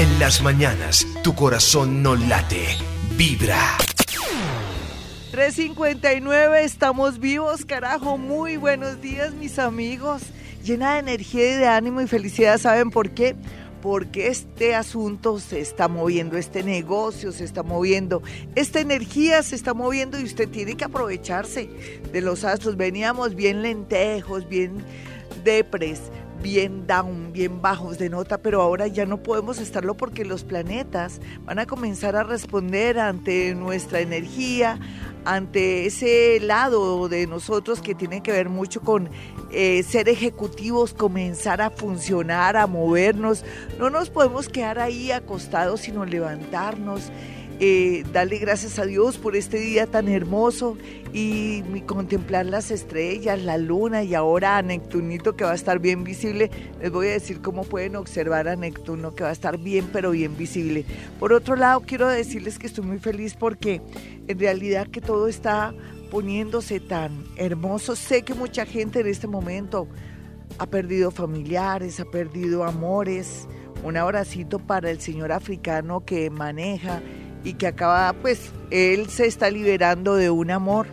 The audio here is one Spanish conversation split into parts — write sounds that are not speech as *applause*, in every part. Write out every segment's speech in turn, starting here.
En las mañanas, tu corazón no late, vibra. 359, estamos vivos, carajo. Muy buenos días, mis amigos. Llena de energía y de ánimo y felicidad. ¿Saben por qué? Porque este asunto se está moviendo, este negocio se está moviendo, esta energía se está moviendo y usted tiene que aprovecharse de los astros. Veníamos bien lentejos, bien depres bien down, bien bajos de nota, pero ahora ya no podemos estarlo porque los planetas van a comenzar a responder ante nuestra energía, ante ese lado de nosotros que tiene que ver mucho con eh, ser ejecutivos, comenzar a funcionar, a movernos. No nos podemos quedar ahí acostados, sino levantarnos eh, darle gracias a Dios por este día tan hermoso y, contemplar las estrellas, la luna y ahora a Neptunito que va a estar bien visible. Les voy a decir cómo pueden observar a Neptuno que va a estar bien pero bien visible. Por otro lado, quiero decirles que estoy muy feliz porque en realidad que todo está poniéndose tan hermoso. Sé que mucha gente en este momento ha perdido familiares, ha perdido amores. Un abracito para el señor africano que maneja y que acaba, pues, él se está liberando de un amor.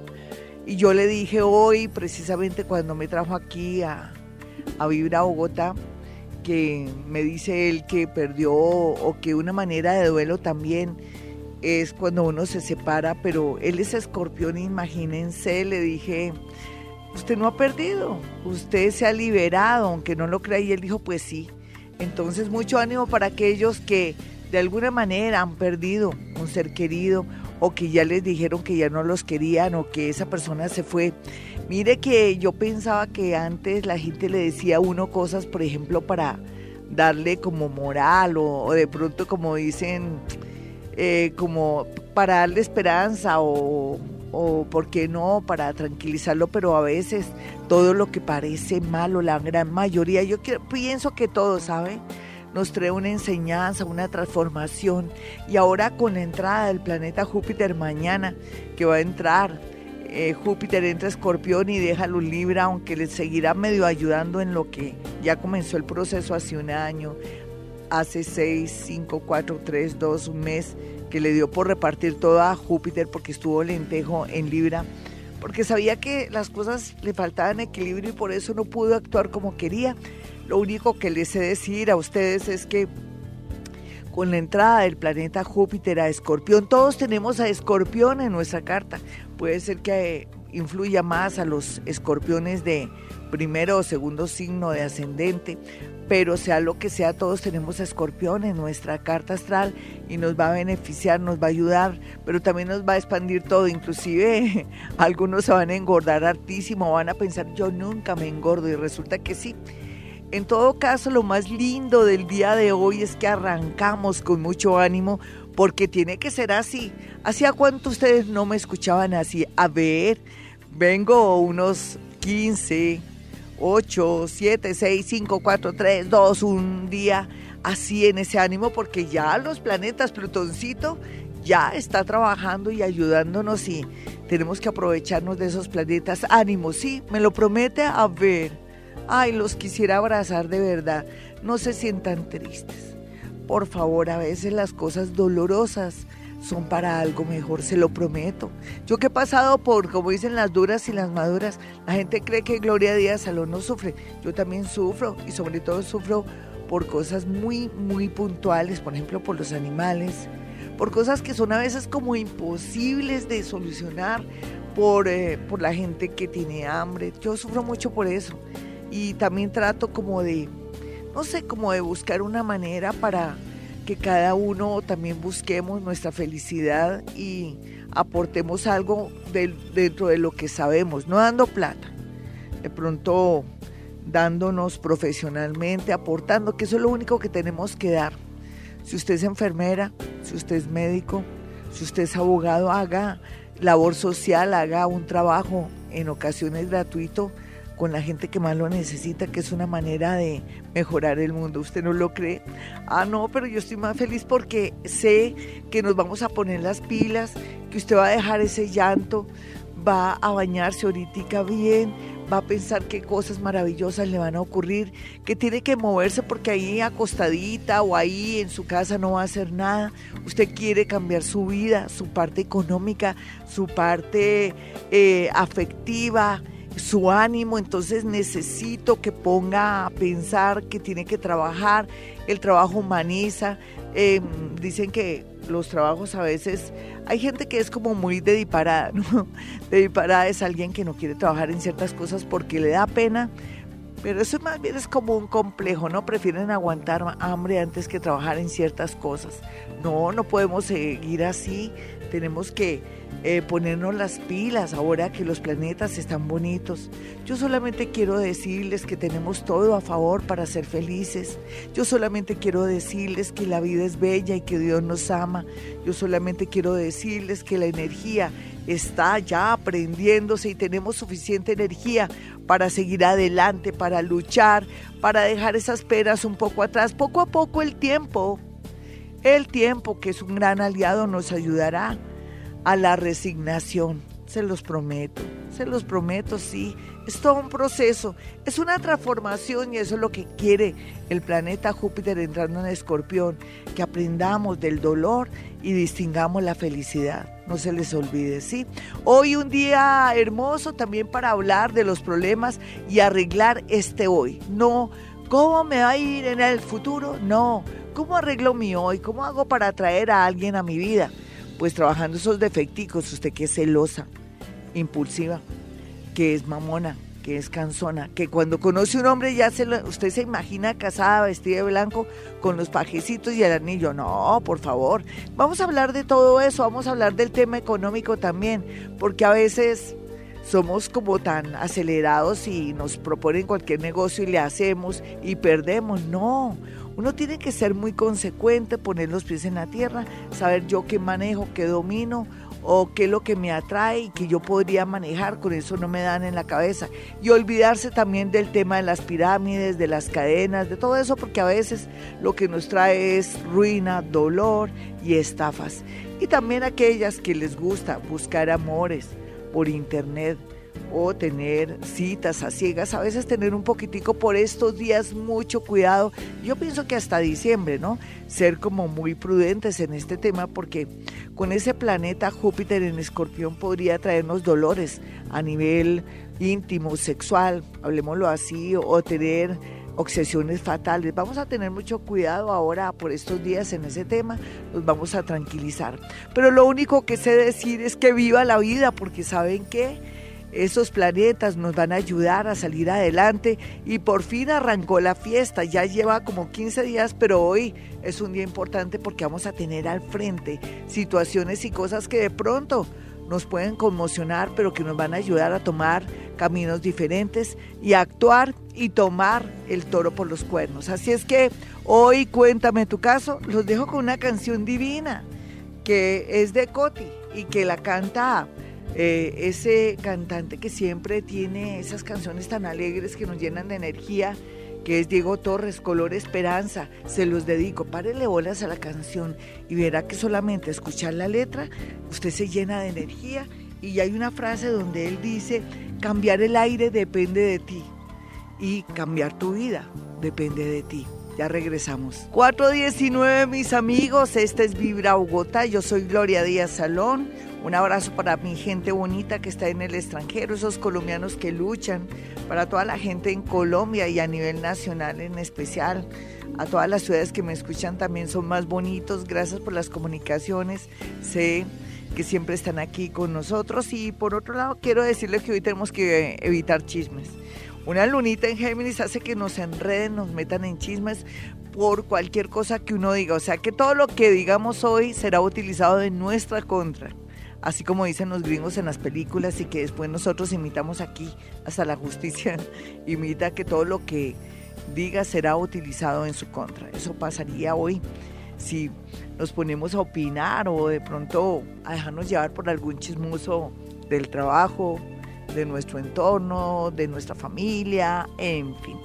Y yo le dije hoy, precisamente cuando me trajo aquí a, a vivir Bogotá, que me dice él que perdió o que una manera de duelo también es cuando uno se separa, pero él es escorpión, imagínense, le dije, usted no ha perdido, usted se ha liberado, aunque no lo crea, y él dijo, pues sí. Entonces, mucho ánimo para aquellos que de alguna manera han perdido un ser querido o que ya les dijeron que ya no los querían o que esa persona se fue. Mire que yo pensaba que antes la gente le decía a uno cosas, por ejemplo, para darle como moral o, de pronto como dicen, eh, como para darle esperanza o, o, ¿por qué no?, para tranquilizarlo, pero a veces todo lo que parece malo, la gran mayoría, yo pienso que todo, ¿sabe? Nos trae una enseñanza, una transformación. Y ahora con la entrada del planeta Júpiter mañana, que va a entrar, eh, Júpiter entra Escorpión y deja luz Libra, aunque le seguirá medio ayudando en lo que ya comenzó el proceso hace un año, hace seis, cinco, cuatro, tres, dos, un mes, que le dio por repartir todo a Júpiter porque estuvo lentejo en Libra porque sabía que las cosas le faltaban equilibrio y por eso no pudo actuar como quería. Lo único que les sé decir a ustedes es que con la entrada del planeta Júpiter a Escorpión, todos tenemos a Escorpión en nuestra carta. Puede ser que influya más a los escorpiones de primero o segundo signo de ascendente, pero sea lo que sea, todos tenemos a Escorpión en nuestra carta astral y nos va a beneficiar, nos va a ayudar, pero también nos va a expandir todo, inclusive *laughs* algunos se van a engordar hartísimo, van a pensar yo nunca me engordo y resulta que sí. En todo caso, lo más lindo del día de hoy es que arrancamos con mucho ánimo porque tiene que ser así. ¿Hacía cuánto ustedes no me escuchaban así? A ver, vengo unos 15, 8, 7, 6, 5, 4, 3, 2, un día así en ese ánimo porque ya los planetas, Plutoncito, ya está trabajando y ayudándonos y tenemos que aprovecharnos de esos planetas. Ánimo, sí, me lo promete a ver. Ay, los quisiera abrazar de verdad. No se sientan tristes. Por favor, a veces las cosas dolorosas son para algo mejor, se lo prometo. Yo que he pasado por, como dicen las duras y las maduras, la gente cree que Gloria Díaz Salón no sufre. Yo también sufro y sobre todo sufro por cosas muy, muy puntuales, por ejemplo, por los animales, por cosas que son a veces como imposibles de solucionar, por, eh, por la gente que tiene hambre. Yo sufro mucho por eso y también trato como de, no sé, como de buscar una manera para que cada uno también busquemos nuestra felicidad y aportemos algo dentro de lo que sabemos, no dando plata, de pronto dándonos profesionalmente, aportando, que eso es lo único que tenemos que dar. Si usted es enfermera, si usted es médico, si usted es abogado, haga labor social, haga un trabajo en ocasiones gratuito con la gente que más lo necesita, que es una manera de mejorar el mundo. ¿Usted no lo cree? Ah, no, pero yo estoy más feliz porque sé que nos vamos a poner las pilas, que usted va a dejar ese llanto, va a bañarse ahorita bien, va a pensar qué cosas maravillosas le van a ocurrir, que tiene que moverse porque ahí acostadita o ahí en su casa no va a hacer nada. Usted quiere cambiar su vida, su parte económica, su parte eh, afectiva, su ánimo, entonces necesito que ponga a pensar que tiene que trabajar, el trabajo humaniza, em, dicen que los trabajos a veces, hay gente que es como muy dediparada, *laughs* ¿no? Dediparada es alguien que no quiere trabajar en ciertas cosas porque le da pena, pero eso más bien es como un complejo, ¿no? Prefieren aguantar hambre antes que trabajar en ciertas cosas. No, no podemos seguir así, tenemos que eh, ponernos las pilas ahora que los planetas están bonitos. Yo solamente quiero decirles que tenemos todo a favor para ser felices. Yo solamente quiero decirles que la vida es bella y que Dios nos ama. Yo solamente quiero decirles que la energía está ya aprendiéndose y tenemos suficiente energía para seguir adelante, para luchar, para dejar esas peras un poco atrás. Poco a poco el tiempo, el tiempo que es un gran aliado nos ayudará a la resignación. Se los prometo, se los prometo, sí. Es todo un proceso, es una transformación y eso es lo que quiere el planeta Júpiter entrando en Escorpión, que aprendamos del dolor y distingamos la felicidad. No se les olvide, ¿sí? Hoy un día hermoso también para hablar de los problemas y arreglar este hoy. No, ¿cómo me va a ir en el futuro? No, ¿cómo arreglo mi hoy? ¿Cómo hago para atraer a alguien a mi vida? pues trabajando esos defecticos, usted que es celosa, impulsiva, que es mamona, que es cansona, que cuando conoce un hombre ya se usted se imagina casada, vestida de blanco, con los pajecitos y el anillo. No, por favor. Vamos a hablar de todo eso, vamos a hablar del tema económico también, porque a veces somos como tan acelerados y nos proponen cualquier negocio y le hacemos y perdemos. No, uno tiene que ser muy consecuente, poner los pies en la tierra, saber yo qué manejo, qué domino o qué es lo que me atrae y que yo podría manejar, con eso no me dan en la cabeza. Y olvidarse también del tema de las pirámides, de las cadenas, de todo eso, porque a veces lo que nos trae es ruina, dolor y estafas. Y también aquellas que les gusta buscar amores por internet, o tener citas a ciegas, a veces tener un poquitico por estos días mucho cuidado. Yo pienso que hasta diciembre, ¿no? Ser como muy prudentes en este tema porque con ese planeta Júpiter en escorpión podría traernos dolores a nivel íntimo, sexual, hablemoslo así, o tener obsesiones fatales. Vamos a tener mucho cuidado ahora por estos días en ese tema, nos vamos a tranquilizar. Pero lo único que sé decir es que viva la vida, porque saben que esos planetas nos van a ayudar a salir adelante y por fin arrancó la fiesta. Ya lleva como 15 días, pero hoy es un día importante porque vamos a tener al frente situaciones y cosas que de pronto nos pueden conmocionar, pero que nos van a ayudar a tomar caminos diferentes y actuar y tomar el toro por los cuernos. Así es que hoy cuéntame tu caso, los dejo con una canción divina que es de Coti y que la canta eh, ese cantante que siempre tiene esas canciones tan alegres que nos llenan de energía, que es Diego Torres, Color Esperanza, se los dedico, párele bolas a la canción y verá que solamente escuchar la letra, usted se llena de energía y hay una frase donde él dice, cambiar el aire depende de ti y cambiar tu vida depende de ti. Ya regresamos. 419 mis amigos, este es Vibra Bogotá, yo soy Gloria Díaz Salón. Un abrazo para mi gente bonita que está en el extranjero, esos colombianos que luchan, para toda la gente en Colombia y a nivel nacional en especial. A todas las ciudades que me escuchan también son más bonitos. Gracias por las comunicaciones. Sé que siempre están aquí con nosotros. Y por otro lado, quiero decirles que hoy tenemos que evitar chismes. Una lunita en Géminis hace que nos enreden, nos metan en chismes por cualquier cosa que uno diga. O sea que todo lo que digamos hoy será utilizado en nuestra contra así como dicen los gringos en las películas y que después nosotros imitamos aquí, hasta la justicia *laughs* imita que todo lo que diga será utilizado en su contra. Eso pasaría hoy si nos ponemos a opinar o de pronto a dejarnos llevar por algún chismoso del trabajo, de nuestro entorno, de nuestra familia, en fin.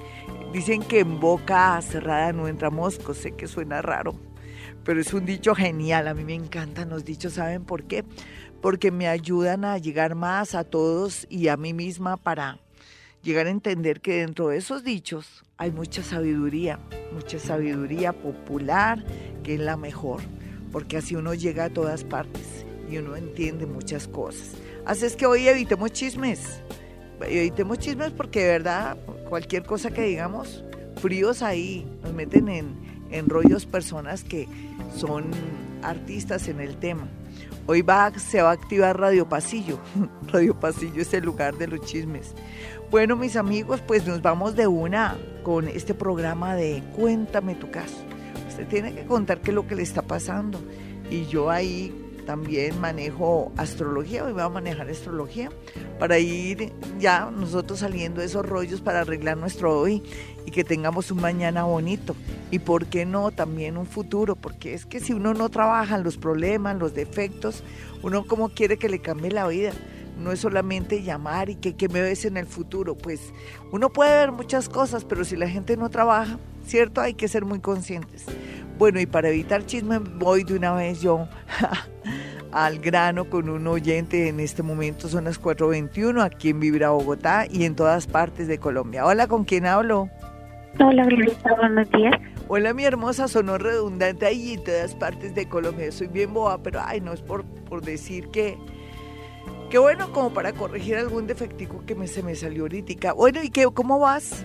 Dicen que en boca cerrada no entra mosco, sé que suena raro, pero es un dicho genial, a mí me encantan los dichos, ¿saben por qué? Porque me ayudan a llegar más a todos y a mí misma para llegar a entender que dentro de esos dichos hay mucha sabiduría, mucha sabiduría popular, que es la mejor, porque así uno llega a todas partes y uno entiende muchas cosas. Así es que hoy evitemos chismes, evitemos chismes porque de verdad cualquier cosa que digamos, fríos ahí, nos meten en, en rollos personas que son artistas en el tema. Hoy va, se va a activar Radio Pasillo. *laughs* Radio Pasillo es el lugar de los chismes. Bueno, mis amigos, pues nos vamos de una con este programa de Cuéntame tu caso. Usted tiene que contar qué es lo que le está pasando. Y yo ahí también manejo astrología, hoy voy a manejar astrología para ir ya nosotros saliendo de esos rollos para arreglar nuestro hoy y que tengamos un mañana bonito. Y por qué no también un futuro, porque es que si uno no trabaja los problemas, los defectos, uno como quiere que le cambie la vida no es solamente llamar y que, me ves en el futuro, pues uno puede ver muchas cosas, pero si la gente no trabaja, ¿cierto? Hay que ser muy conscientes. Bueno, y para evitar chisme, voy de una vez yo *laughs* al grano con un oyente en este momento, son las 4.21, aquí en Vibra Bogotá y en todas partes de Colombia. Hola, ¿con quién hablo? Hola, Glorita, buenos días. Hola, mi hermosa, sonó redundante ahí en todas partes de Colombia. Soy bien boba, pero ay, no es por, por decir que Qué bueno como para corregir algún defectico que me, se me salió ahorita. Bueno, ¿y qué, cómo vas?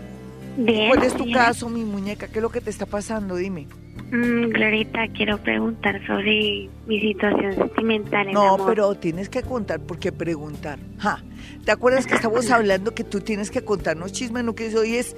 Bien. ¿Cuál es tu caso, mi muñeca? ¿Qué es lo que te está pasando? Dime. Mm, Glorita, quiero preguntar sobre mi situación sentimental. En no, pero tienes que contar, porque preguntar. Ja. ¿Te acuerdas que estamos *laughs* hablando que tú tienes que contarnos chismes? No que hoy es.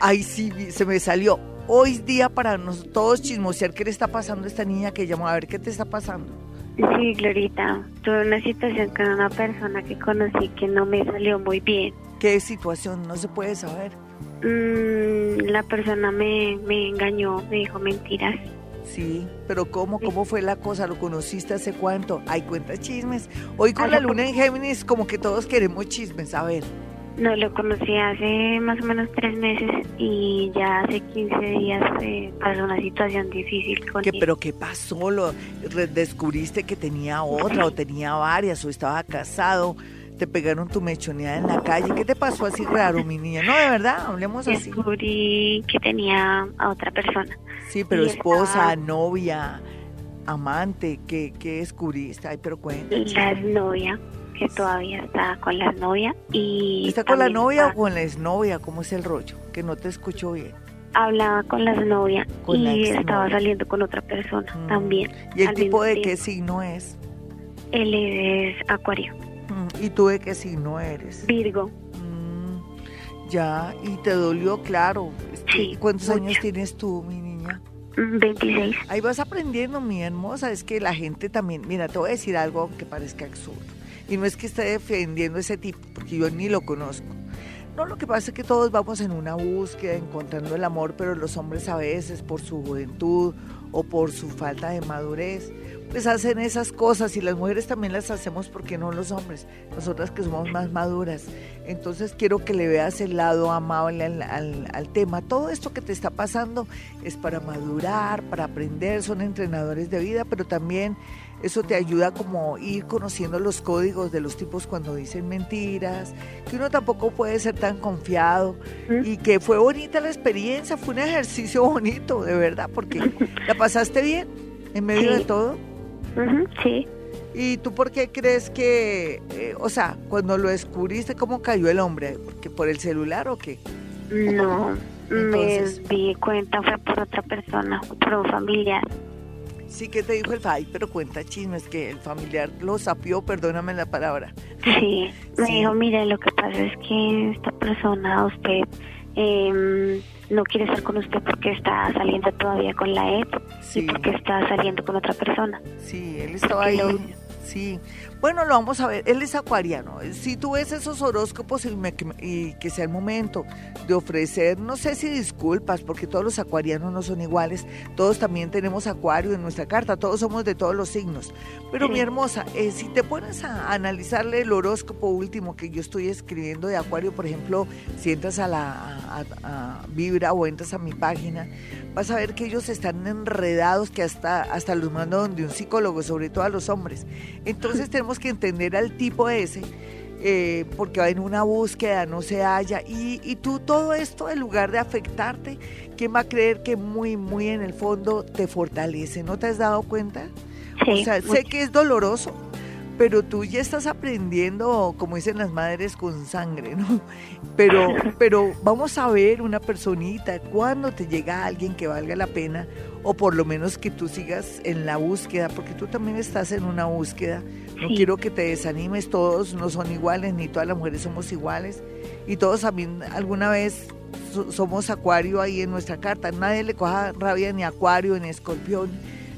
Ay, sí, se me salió. Hoy es día para nosotros todos chismosear qué le está pasando a esta niña que llamó. A ver, ¿qué te está pasando? Sí, Glorita, tuve una situación con una persona que conocí que no me salió muy bien. ¿Qué situación? No se puede saber. Mm, la persona me, me engañó, me dijo mentiras. Sí, pero ¿cómo? ¿Cómo fue la cosa? ¿Lo conociste hace cuánto? Hay cuenta chismes. Hoy con la luna en Géminis como que todos queremos chismes, a ver. No, lo conocí hace más o menos tres meses y ya hace 15 días eh, pasó una situación difícil con ¿Qué, ¿Pero qué pasó? ¿Lo, ¿Descubriste que tenía otra o tenía varias o estaba casado? ¿Te pegaron tu mechoneada en la calle? ¿Qué te pasó así raro, mi niña? No, de verdad, hablemos así. Descubrí que tenía a otra persona. Sí, pero esposa, novia, amante, ¿qué, ¿qué descubriste? Ay, pero cuéntame. La novia que todavía está con la novia y... ¿Está con la novia o con la exnovia? ¿Cómo es el rollo? Que no te escucho bien. Hablaba con la novia y estaba saliendo con otra persona mm. también. ¿Y el tipo de qué signo es? Él es acuario. Mm. ¿Y tú de qué signo eres? Virgo. Mm. Ya, y te dolió, claro. Sí, ¿Cuántos años tienes tú, mi niña? 26. Ahí vas aprendiendo, mi hermosa. Es que la gente también, mira, te voy a decir algo que parezca absurdo. Y no es que esté defendiendo ese tipo, porque yo ni lo conozco. No, lo que pasa es que todos vamos en una búsqueda, encontrando el amor, pero los hombres a veces por su juventud o por su falta de madurez, pues hacen esas cosas y las mujeres también las hacemos porque no los hombres, nosotras que somos más maduras. Entonces quiero que le veas el lado amable al, al, tema. Todo esto que te está pasando es para madurar, para aprender, son entrenadores de vida, pero también eso te ayuda como ir conociendo los códigos de los tipos cuando dicen mentiras, que uno tampoco puede ser tan confiado y que fue bonita la experiencia, fue un ejercicio bonito, de verdad, porque la pasaste bien en medio de todo. Sí. ¿Y tú por qué crees que, eh, o sea, cuando lo descubriste, cómo cayó el hombre? ¿Porque por el celular o qué? No, me di cuenta, fue por otra persona, por un familiar. Sí, que te dijo el FAI, pero cuenta chismes que el familiar lo sapió, perdóname la palabra. Sí, me dijo, mire, lo que pasa es que esta persona, usted, eh, no quiere estar con usted porque está saliendo todavía con la ex sí. y porque está saliendo con otra persona. Sí, él estaba ahí. Sí, bueno, lo vamos a ver. Él es acuariano. Si tú ves esos horóscopos y, que sea el momento de ofrecer, no sé si disculpas, porque todos los acuarianos no son iguales. Todos también tenemos acuario en nuestra carta. Todos somos de todos los signos. Pero mi hermosa, eh, si te pones a analizarle el horóscopo último que yo estoy escribiendo de acuario, por ejemplo, si entras a la a Vibra o entras a mi página, vas a ver que ellos están enredados que hasta, hasta los mandan de un psicólogo, sobre todo a los hombres. Entonces tenemos *laughs* que entender al tipo ese eh, porque va en una búsqueda, no se halla. Y, y tú todo esto, en lugar de afectarte, ¿quién va a creer que muy, muy en el fondo te fortalece? ¿No te has dado cuenta? o sea, sé que es doloroso, pero tú ya estás aprendiendo, como dicen las madres, con sangre, ¿no? Pero, *laughs* pero vamos a ver una personita, cuando te llega alguien que valga la pena, o por lo menos que tú sigas en la búsqueda, porque tú también estás en una búsqueda. No quiero que te desanimes, todos no son iguales, ni todas las mujeres somos iguales, y todos también alguna vez somos acuario ahí en nuestra carta. Nadie le coja rabia ni acuario, ni escorpión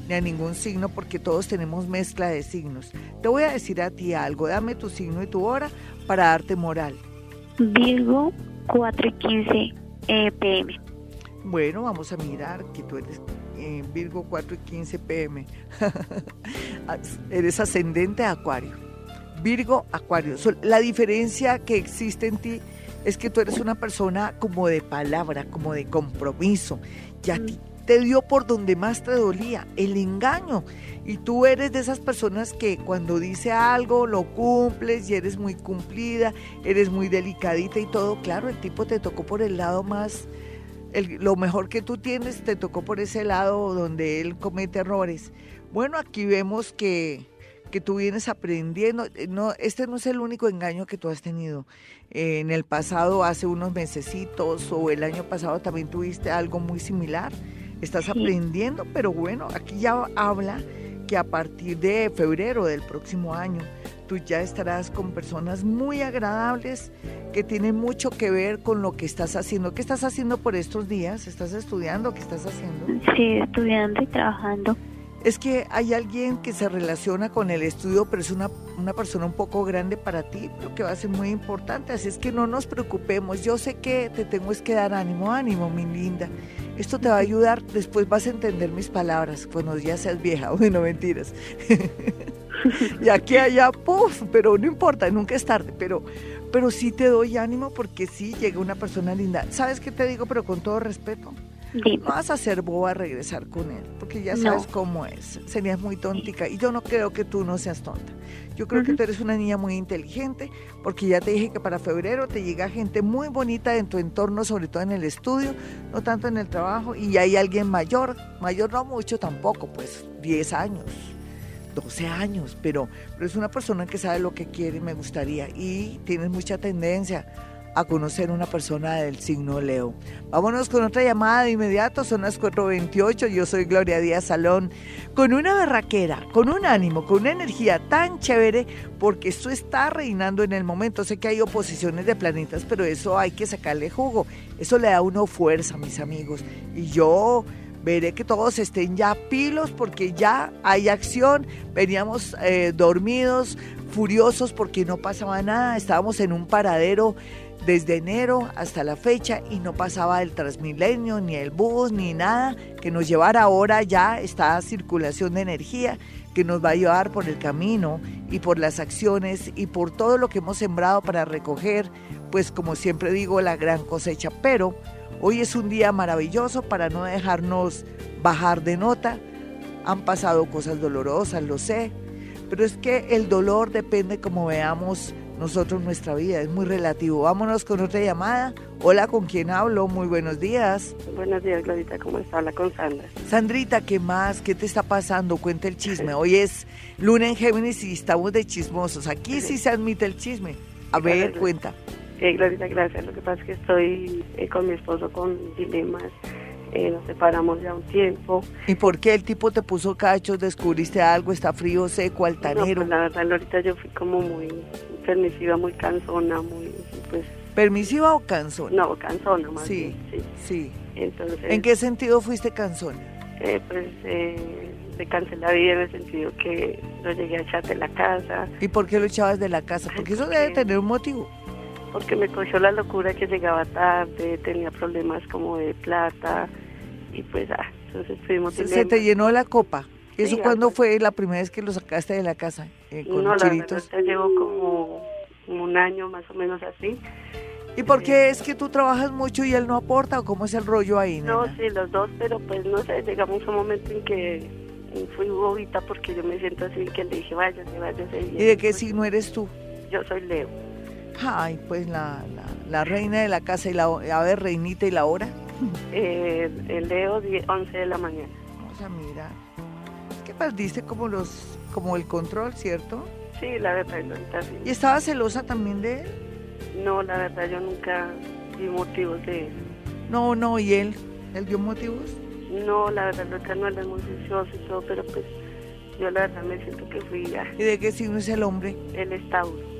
ni a ningún signo porque todos tenemos mezcla de signos. Te voy a decir a ti algo, dame tu signo y tu hora para darte moral. Virgo 4 y 15 eh, pm. Bueno, vamos a mirar que tú eres eh, Virgo 4 y 15 pm. *laughs* eres ascendente a Acuario. Virgo, Acuario. La diferencia que existe en ti es que tú eres una persona como de palabra, como de compromiso. Ya ti te dio por donde más te dolía, el engaño. Y tú eres de esas personas que cuando dice algo lo cumples y eres muy cumplida, eres muy delicadita y todo. Claro, el tipo te tocó por el lado más, lo mejor que tú tienes te tocó por ese lado donde él comete errores. Bueno, aquí vemos que, que tú vienes aprendiendo. No, este no es el único engaño que tú has tenido. en el pasado, hace unos mesecitos o el año pasado también tuviste algo muy similar estás aprendiendo, pero bueno, aquí ya habla que a partir de febrero del próximo año tú ya estarás con personas muy agradables que tienen mucho que ver con lo que estás haciendo. ¿Qué estás haciendo por estos días? ¿Estás estudiando? ¿Qué estás haciendo? Sí, estudiando y trabajando es que hay alguien que se relaciona con el estudio, pero es una, una persona un poco grande para ti, pero que va a ser muy importante. Así es que no nos preocupemos. Yo sé que te tengo que dar ánimo, ánimo, mi linda. Esto te va a ayudar. Después vas a entender mis palabras cuando ya seas vieja. *laughs* Bueno, mentiras. *laughs* y aquí allá, puff, pero no importa, nunca es tarde. Pero, pero sí te doy ánimo porque sí llega una persona linda. ¿Sabes qué te digo? Pero con todo respeto no vas a ser boba a regresar con él, porque ya sabes cómo es. Serías muy tontica. Y yo no creo que tú no seas tonta. Yo creo que tú eres una niña muy inteligente, porque ya te dije que para febrero te llega gente muy bonita en tu entorno, sobre todo en el estudio, no tanto en el trabajo. Y hay alguien mayor, mayor no mucho tampoco, pues 10 años. 12 años, pero, pero es una persona que sabe lo que quiere y me gustaría y tienes mucha tendencia a conocer una persona del signo Leo. Vámonos con otra llamada de inmediato, son las 4.28, yo soy Gloria Díaz Salón, con una barraquera, con un ánimo, con una energía tan chévere, porque esto está reinando en el momento. Sé que hay oposiciones de planetas, pero eso hay que sacarle jugo, eso le da a uno fuerza, mis amigos. Y yo veré que todos estén ya pilos porque ya hay acción, veníamos eh, dormidos, furiosos porque no pasaba nada, estábamos en un paradero desde enero hasta la fecha y no pasaba el Transmilenio, ni el bus, ni nada que nos llevara ahora ya esta circulación de energía que nos va a llevar por el camino y por las acciones y por todo lo que hemos sembrado para recoger, pues como siempre digo, la gran cosecha. Pero hoy es un día maravilloso para no dejarnos bajar de nota. Han pasado cosas dolorosas, lo sé, pero es que el dolor depende como veamos nosotros nuestra vida, es muy relativo. Vámonos con otra llamada. Hola, ¿con quién hablo? Muy buenos días. Buenos días, Glorita, ¿cómo está? Habla con Sandra. Sandrita, ¿qué más? ¿Qué te está pasando? Cuenta el chisme. *laughs* Hoy es luna en Géminis y estamos de chismosos. Aquí sí se admite el chisme. A ver, cuenta. Sí, Glorita, gracias. Lo que pasa es que estoy eh, con mi esposo con dilemas. Eh, nos separamos ya un tiempo. ¿Y por qué el tipo te puso cachos? ¿Descubriste algo? ¿Está frío, seco, altanero? No, pues la verdad, Glorita, yo fui como muy permisiva, muy cansona, muy, pues... ¿Permisiva o cansona? No, cansona más sí, sí. Sí. Entonces... ¿En qué sentido fuiste cansona? Eh, pues eh, me cansé la vida en el sentido que lo llegué a echar de la casa. ¿Y por qué lo echabas de la casa? Porque eso debe tener un motivo. Porque me cogió la locura que llegaba tarde, tenía problemas como de plata y pues, ah, entonces fuimos... Se, se te llenó la copa. ¿Eso cuándo fue la primera vez que lo sacaste de la casa? Eh, con no, chiritos? la llevo como un año más o menos así. ¿Y por qué es que tú trabajas mucho y él no aporta o cómo es el rollo ahí? No, sí, los dos, pero pues no sé, llegamos a un momento en que fui bobita porque yo me siento así que le dije váyase, váyase. ¿Y de qué signo eres tú? Yo soy Leo. Ay, pues la, la, reina de la casa y la a ver, reinita y la hora. Eh, el Leo 11 de la mañana. Vamos a mirar. Es que perdiste como los como el control, ¿cierto? Sí, la verdad, ahorita sí. ¿Y estaba celosa también de él? No, la verdad yo nunca di motivos de él. No, no, ¿y él? ¿Él dio motivos? No, la verdad, nunca no, él es muy vicioso y todo, pero pues yo la verdad me siento que fui ya. ¿Y de qué signo es el hombre? Él es Tauro.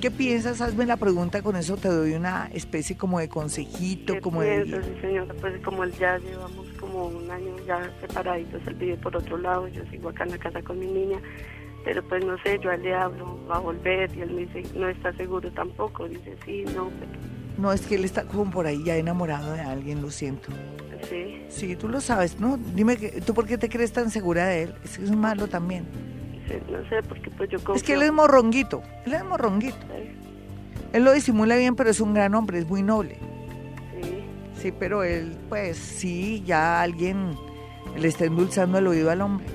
¿Qué piensas? Hazme la pregunta, con eso te doy una especie como de consejito, ¿Qué como piensas, Sí, señora, pues como ya llevamos como un año ya separaditos, él vive por otro lado, yo sigo acá en la casa con mi niña, pero pues no sé, yo a él le hablo, va a volver y él me dice, no está seguro tampoco, dice sí, no. No, es que él está como por ahí ya enamorado de alguien, lo siento. Sí. Sí, tú lo sabes, ¿no? Dime, ¿tú por qué te crees tan segura de él? Es que es malo también. No sé, porque pues yo Es que él es morronguito, él es morronguito. Él lo disimula bien, pero es un gran hombre, es muy noble. Sí. Sí, pero él, pues sí, ya alguien le está endulzando el oído al hombre.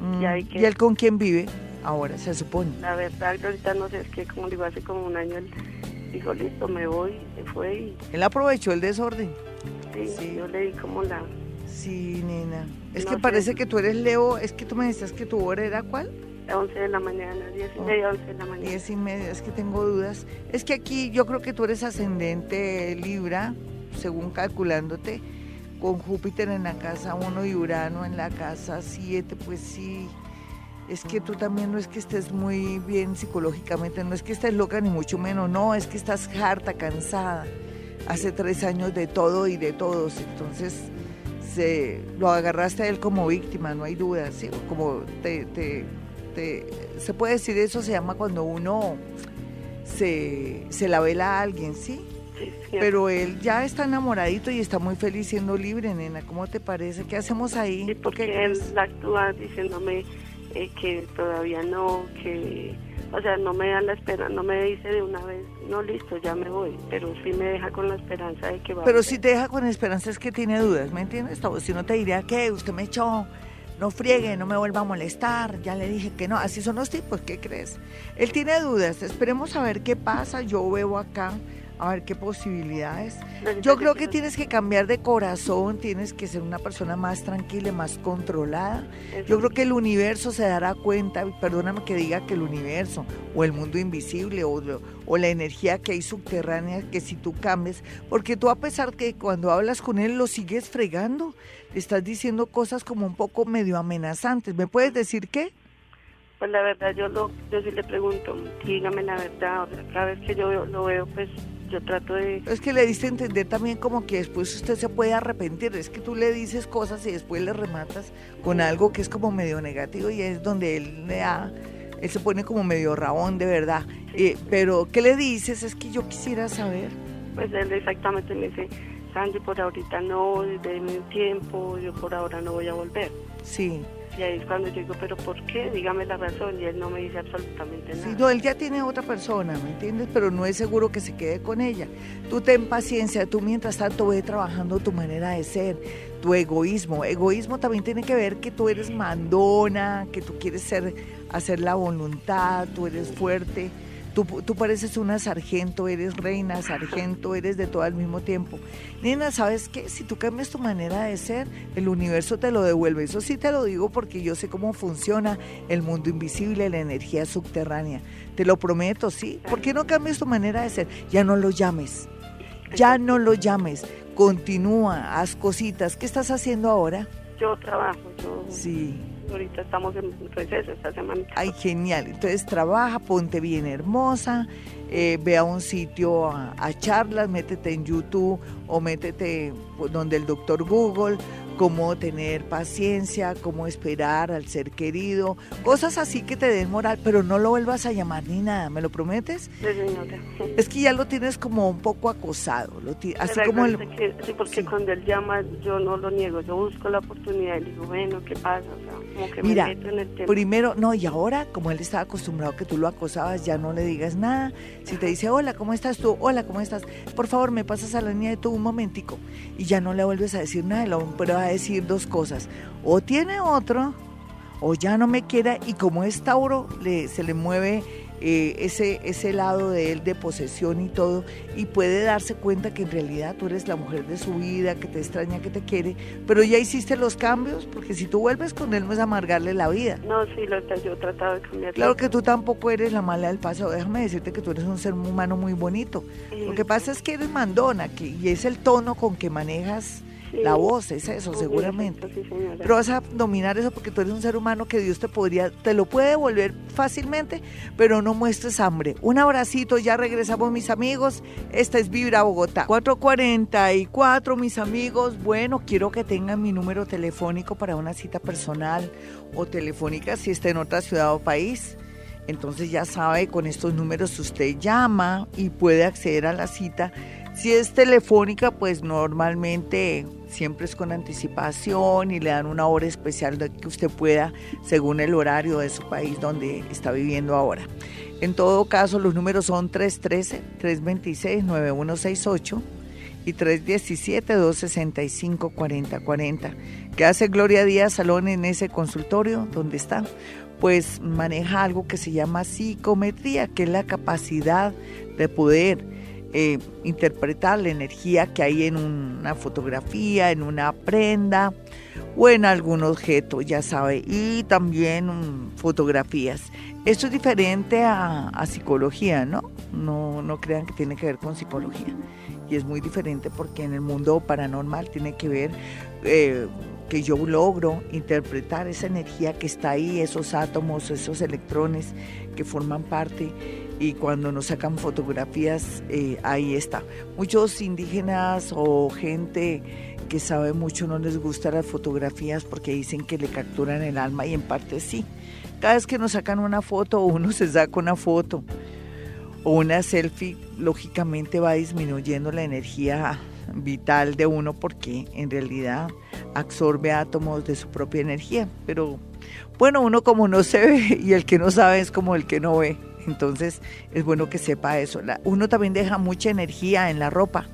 Mm. ¿Y él con quién vive ahora, se supone? La verdad, ahorita no sé, es que como digo, hace como un año él dijo, listo, me voy, se fue y... Él aprovechó el desorden. Sí, yo le di como la... Sí, nena. Es que parece que tú eres Leo, es que tú me decías que tu hora era cuál? 11 de la mañana, 10 y media, 11 de la mañana. 10 y media, es que tengo dudas. Es que aquí yo creo que tú eres ascendente Libra, según calculándote, con Júpiter en la casa 1 y Urano en la casa 7, pues sí es que tú también no es que estés muy bien psicológicamente, no es que estés loca ni mucho menos, no, es que estás harta, cansada. Hace tres años de todo y de todos, entonces lo agarraste a él como víctima, no hay duda, ¿sí? como te, te, se puede decir eso, se llama cuando uno se, se la vela a alguien, ¿sí? Pero él ya está enamoradito y está muy feliz siendo libre, nena. ¿Cómo te parece? ¿Qué hacemos ahí? porque él actúa diciéndome eh, que todavía no, que, o sea, no me da la esperanza, no me dice de una vez, no, listo, ya me voy, pero sí me deja con la esperanza de que va Pero si te deja con esperanza es que tiene dudas, ¿me entiendes? Si no te diría que usted me echó, no friegue, no me vuelva a molestar, ya le dije que no, así son los tipos, ¿qué crees? Él tiene dudas, esperemos a ver qué pasa, yo veo acá a ver qué posibilidades. Yo creo que tienes que cambiar de corazón, tienes que ser una persona más tranquila, más controlada. Yo creo que el universo se dará cuenta, perdóname que diga que el universo o el mundo invisible o, o la energía que hay subterránea, que si tú cambies, porque tú a pesar que cuando hablas con él lo sigues fregando, le estás diciendo cosas como un poco medio amenazantes. ¿Me puedes decir qué? Pues la verdad, yo, lo, yo sí le pregunto, dígame la verdad, cada vez que yo lo veo, pues yo trato de... Es que le diste a entender también como que después usted se puede arrepentir, es que tú le dices cosas y después le rematas con algo que es como medio negativo y es donde él le da, él se pone como medio rabón de verdad. Eh, pero, ¿qué le dices? Es que yo quisiera saber. Pues él exactamente me dice, Sandy, por ahorita no, déme un tiempo, yo por ahora no voy a volver. Sí. Y ahí es cuando yo digo, pero ¿por qué? Dígame la razón. Y él no me dice absolutamente nada. Sí, no, él ya tiene otra persona, ¿me entiendes? Pero no es seguro que se quede con ella. Tú ten paciencia, tú mientras tanto ve trabajando tu manera de ser, tu egoísmo. Egoísmo también tiene que ver que tú eres mandona, que tú quieres ser, hacer la voluntad, tú eres fuerte Tú, tú, pareces una sargento, eres reina, sargento, eres de todo al mismo tiempo. Nena, ¿sabes qué? Si tú cambias tu manera de ser, el universo te lo devuelve. Eso sí te lo digo porque yo sé cómo funciona el mundo invisible, la energía subterránea. Te lo prometo, ¿sí? ¿Por qué no cambias tu manera de ser? Ya no lo llames. Ya no lo llames. Continúa, haz cositas. ¿Qué estás haciendo ahora? Yo trabajo, yo... Sí ahorita estamos en receso esta semana. Ay, genial. Entonces trabaja, ponte bien hermosa, eh, ve a un sitio a, charlas, métete en YouTube o métete pues, donde el doctor Google cómo tener paciencia, cómo esperar al ser querido, cosas así que te den moral, pero no lo vuelvas a llamar ni nada, ¿me lo prometes? Sí, señora. *laughs* Es que ya lo tienes como un poco acosado, lo así como el... sí, porque cuando él llama yo no lo niego, yo busco la oportunidad y digo, bueno, ¿qué pasa? como que Mira, me meto en el tema. primero, no, y ahora, como él estaba acostumbrado que tú lo acosabas, ya no le digas nada. Si te dice, hola, ¿cómo estás tú? Hola, ¿cómo estás? Por favor, me pasas a la niña de tú un momentico. Y ya no le vuelves a decir nada, a decir dos cosas. O tiene otro o ya no me quiera y como es Tauro le, se le mueve eh, ese, ese lado de él de posesión y todo, y puede darse cuenta que en realidad tú eres la mujer de su vida, que te extraña, que te quiere, pero ya hiciste los cambios, porque si tú vuelves con él no es amargarle la vida. No, sí, lo yo he tratado de cambiar. Claro que tú tampoco eres la mala del pasado, déjame decirte que tú eres un ser humano muy bonito. Lo que pasa es que eres mandona, que, y es el tono con que manejas la voz es eso, seguramente. Pero vas a dominar eso porque tú eres un ser humano que Dios te podría, te lo puede devolver fácilmente, pero no muestres hambre. Un abracito, ya regresamos mis amigos. Esta es Vibra Bogotá. 444, mis amigos. Bueno, quiero que tengan mi número telefónico para una cita personal o telefónica si está en otra ciudad o país. Entonces ya sabe, con estos números usted llama y puede acceder a la cita. Si es telefónica, pues normalmente siempre es con anticipación y le dan una hora especial de que usted pueda según el horario de su país donde está viviendo ahora. En todo caso, los números son 313-326-9168 y 317-265-4040. ¿Qué hace Gloria Díaz Salón en ese consultorio donde está? Pues maneja algo que se llama psicometría, que es la capacidad de poder eh, interpretar la energía que hay en una fotografía, en una prenda o en algún objeto, ya sabe, y también mm, fotografías. Esto es diferente a, psicología, ¿no? ¿no? No crean que tiene que ver con psicología. Y es muy diferente porque en el mundo paranormal tiene que ver eh, que yo logro interpretar esa energía que está ahí, esos átomos, esos electrones que forman parte y cuando nos sacan fotografías, eh, ahí está. Muchos indígenas o gente que sabe mucho no les gustan las fotografías porque dicen que le capturan el alma y en parte sí. Cada vez que nos sacan una foto uno se saca una foto o una selfie, lógicamente va disminuyendo la energía vital de uno porque en realidad absorbe átomos de su propia energía. Pero bueno, uno como no se ve y el que no sabe es como el que no ve. Entonces es bueno que sepa eso. uno también deja mucha energía en la ropa.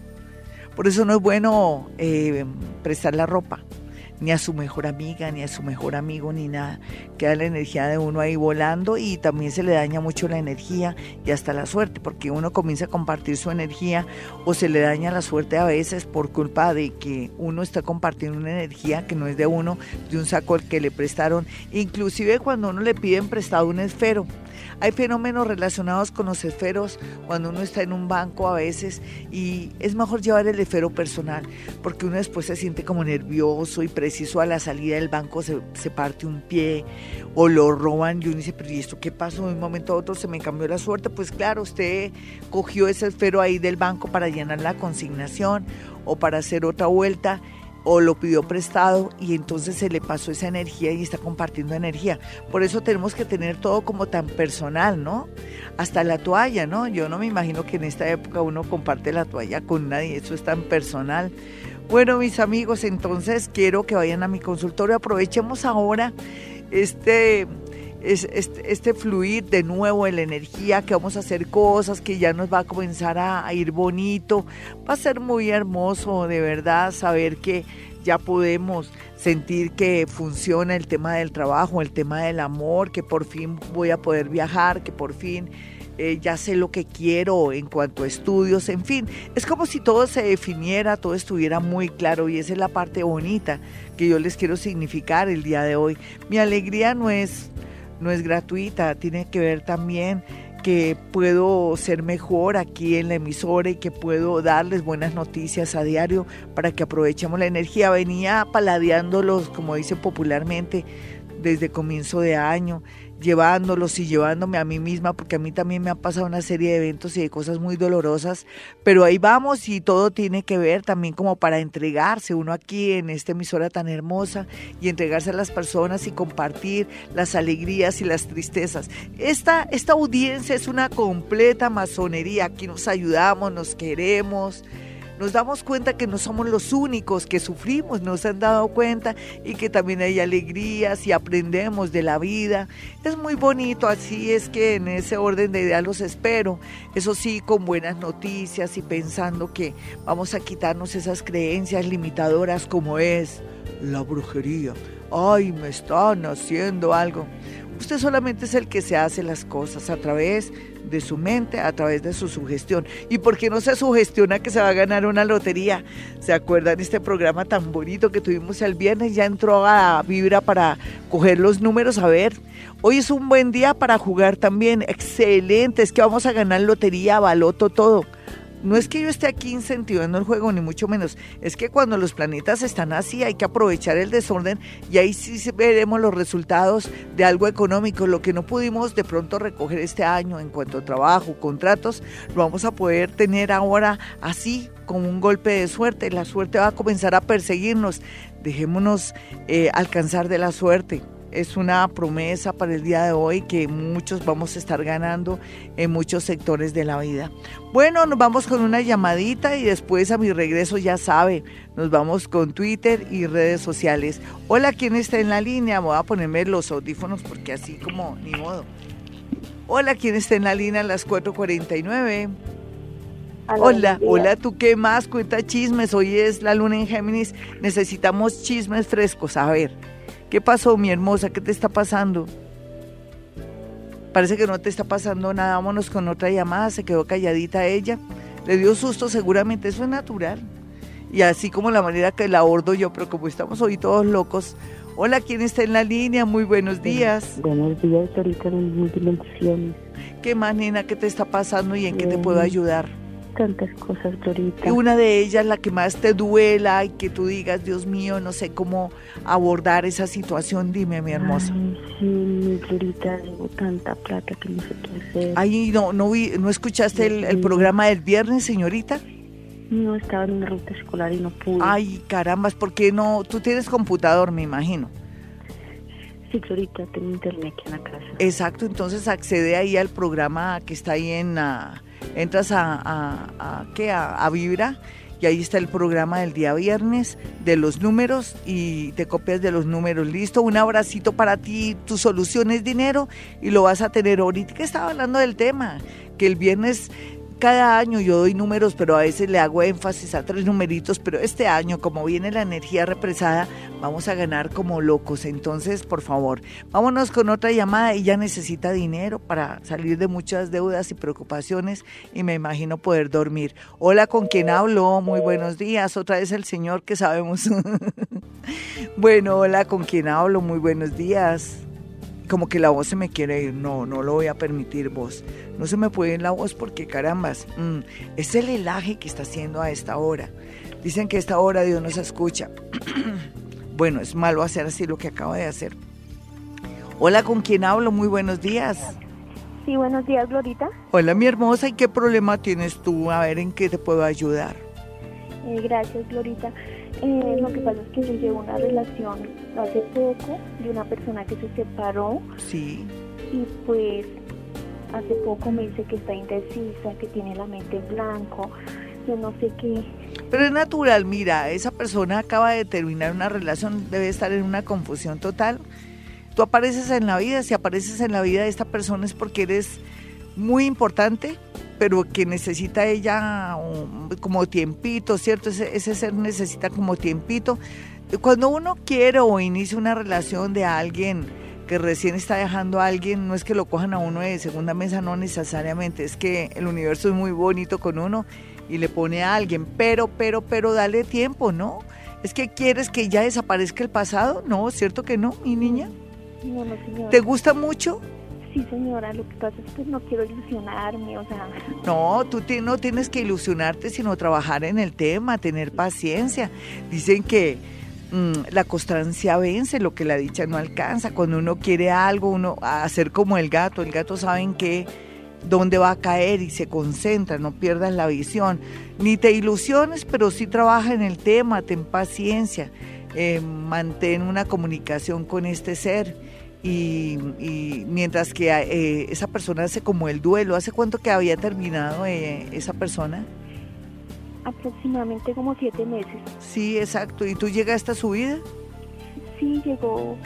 Por eso no es bueno eh, prestar la ropa ni a su mejor amiga, ni a su mejor amigo, ni nada. Queda la energía de uno ahí volando y también se le daña mucho la energía y hasta la suerte, porque uno comienza a compartir su energía o se le daña la suerte a veces por culpa de que uno está compartiendo una energía que no es de uno, de un saco al que le prestaron, inclusive cuando uno le piden prestado un esfero hay fenómenos relacionados con los esferos cuando uno está en un banco a veces y es mejor llevar el esfero personal porque uno después se siente como nervioso y preciso a la salida del banco se, parte un pie o lo roban y uno dice, pero ¿y esto qué pasó? De un momento a otro se me cambió la suerte. Pues claro, usted cogió ese esfero ahí del banco para llenar la consignación o para hacer otra vuelta o lo pidió prestado y entonces se le pasó esa energía y está compartiendo energía. Por eso tenemos que tener todo como tan personal, ¿no? Hasta la toalla, ¿no? Yo no me imagino que en esta época uno comparte la toalla con nadie, eso es tan personal. Bueno, mis amigos, entonces quiero que vayan a mi consultorio. Aprovechemos ahora este este, este, fluir de nuevo en la energía, que vamos a hacer cosas, que ya nos va a comenzar a, ir bonito. Va a ser muy hermoso, de verdad, saber que ya podemos sentir que funciona el tema del trabajo, el tema del amor, que por fin voy a poder viajar, que por fin eh, ya sé lo que quiero en cuanto a estudios, en fin, es como si todo se definiera, todo estuviera muy claro y esa es la parte bonita que yo les quiero significar el día de hoy. Mi alegría no es no es gratuita, tiene que ver también que puedo ser mejor aquí en la emisora y que puedo darles buenas noticias a diario para que aprovechemos la energía. Venía paladeándolos, como dice popularmente, desde comienzo de año llevándolos y llevándome a mí misma, porque a mí también me han pasado una serie de eventos y de cosas muy dolorosas, pero ahí vamos y todo tiene que ver también como para entregarse uno aquí en esta emisora tan hermosa y entregarse a las personas y compartir las alegrías y las tristezas. Esta, esta audiencia es una completa masonería, aquí nos ayudamos, nos queremos nos damos cuenta que no somos los únicos que sufrimos, nos han dado cuenta y que también hay alegrías y aprendemos de la vida. Es muy bonito, así es que en ese orden de ideas los espero. Eso sí, con buenas noticias y pensando que vamos a quitarnos esas creencias limitadoras como es la brujería, ay, me están haciendo algo. Usted solamente es el que se hace las cosas a través de su mente, a través de su sugestión. ¿Y por qué no se sugestiona que se va a ganar una lotería? ¿Se acuerdan este programa tan bonito que tuvimos el viernes? Ya entró a Vibra para coger los números. A ver, hoy es un buen día para jugar también. Excelente, es que vamos a ganar lotería, baloto, todo. No es que yo esté aquí incentivando el juego, ni mucho menos. Es que cuando los planetas están así hay que aprovechar el desorden y ahí sí veremos los resultados de algo económico. Lo que no pudimos de pronto recoger este año en cuanto a trabajo, contratos, lo vamos a poder tener ahora así como un golpe de suerte. La suerte va a comenzar a perseguirnos. Dejémonos eh, alcanzar de la suerte es una promesa para el día de hoy que muchos vamos a estar ganando en muchos sectores de la vida. Bueno, nos vamos con una llamadita y después a mi regreso ya sabe, nos vamos con Twitter y redes sociales. Hola, ¿quién está en la línea? Voy a ponerme los audífonos porque así como ni modo. Hola, ¿quién está en la línea a las 4:49? Hola, hola, ¿tú qué más? Cuenta chismes. Hoy es la luna en Géminis. Necesitamos chismes frescos. A ver. ¿Qué pasó, mi hermosa? ¿Qué te está pasando? Parece que no te está pasando nada. Vámonos con otra llamada. Se quedó calladita ella. Le dio susto, seguramente. Eso es natural. Y así como la manera que la abordo yo, pero como estamos hoy todos locos. Hola, ¿quién está en la línea? Muy buenos días. Buenos días, ahorita en dimensiones. ¿Qué más, nena? ¿Qué te está pasando y en qué te puedo ayudar? Tantas cosas, Glorita. Y una de ellas, la que más te duela y que tú digas, Dios mío, no sé cómo abordar esa situación, dime, mi hermosa. Ay, sí, mi Glorita, tengo tanta plata que no sé qué hacer. Ay, ¿no, no, vi, ¿no escuchaste el, el programa del viernes, señorita? No, estaba en una ruta escolar y no pude. Ay, carambas, ¿por qué no? Tú tienes computador, me imagino. Sí, Glorita, tengo internet aquí en la casa. Exacto, entonces accede ahí al programa que está ahí en... la entras a, ¿qué? A, Vibra y ahí está el programa del día viernes de los números y te copias de los números. Listo, un abracito para ti, tu solución es dinero y lo vas a tener ahorita que estaba hablando del tema, que el viernes cada año yo doy números, pero a veces le hago énfasis a tres numeritos, pero este año, como viene la energía represada, vamos a ganar como locos. Entonces, por favor, vámonos con otra llamada. Ella necesita dinero para salir de muchas deudas y preocupaciones y me imagino poder dormir. Hola, ¿con quién hablo? Muy buenos días. Otra vez el señor que sabemos. *laughs* bueno, hola, ¿con quién hablo? Muy buenos días como que la voz se me quiere ir. No, no lo voy a permitir vos. No se me puede ir la voz porque carambas, mm, es el helaje que está haciendo a esta hora. Dicen que a esta hora Dios nos escucha. *clears throat* bueno, es malo hacer así lo que acaba de hacer. Hola, ¿con quién hablo? Muy buenos días. Sí, buenos días, Glorita. Hola, mi hermosa, ¿y qué problema tienes tú? A ver, ¿en qué te puedo ayudar? Eh, gracias, Glorita. Eh, lo que pasa es que yo llevo una relación hace poco de una persona que se separó. Sí. Y pues hace poco me dice que está indecisa, que tiene la mente en blanco, yo no sé qué. Pero es natural, mira, esa persona acaba de terminar una relación, debe estar en una confusión total. Tú apareces en la vida, si apareces en la vida de esta persona es porque eres muy importante, pero que necesita ella como tiempito, ¿cierto? Ese, ser necesita como tiempito. Cuando uno quiere o inicia una relación de alguien que recién está dejando a alguien, no es que lo cojan a uno de segunda mesa, no necesariamente, es que el universo es muy bonito con uno y le pone a alguien, pero, pero, pero dale tiempo, ¿no? Es que quieres que ya desaparezca el pasado, ¿no? ¿Cierto que no, mi niña? No, no, señora. ¿Te gusta mucho? Sí, señora, lo que pasa es que no quiero ilusionarme, o sea... No, tú no tienes que ilusionarte, sino trabajar en el tema, tener paciencia. Dicen que la constancia vence, lo que la dicha no alcanza. Cuando uno quiere algo, uno hacer como el gato, el gato saben que dónde va a caer y se concentra, no pierdas la visión. Ni te ilusiones, pero sí trabaja en el tema, ten paciencia, eh, mantén una comunicación con este ser y, mientras que eh, esa persona hace como el duelo, ¿hace cuánto que había terminado eh, esa persona? Aproximadamente como siete meses. Sí, exacto. ¿Y tú llegaste a su vida? Sí, llegó,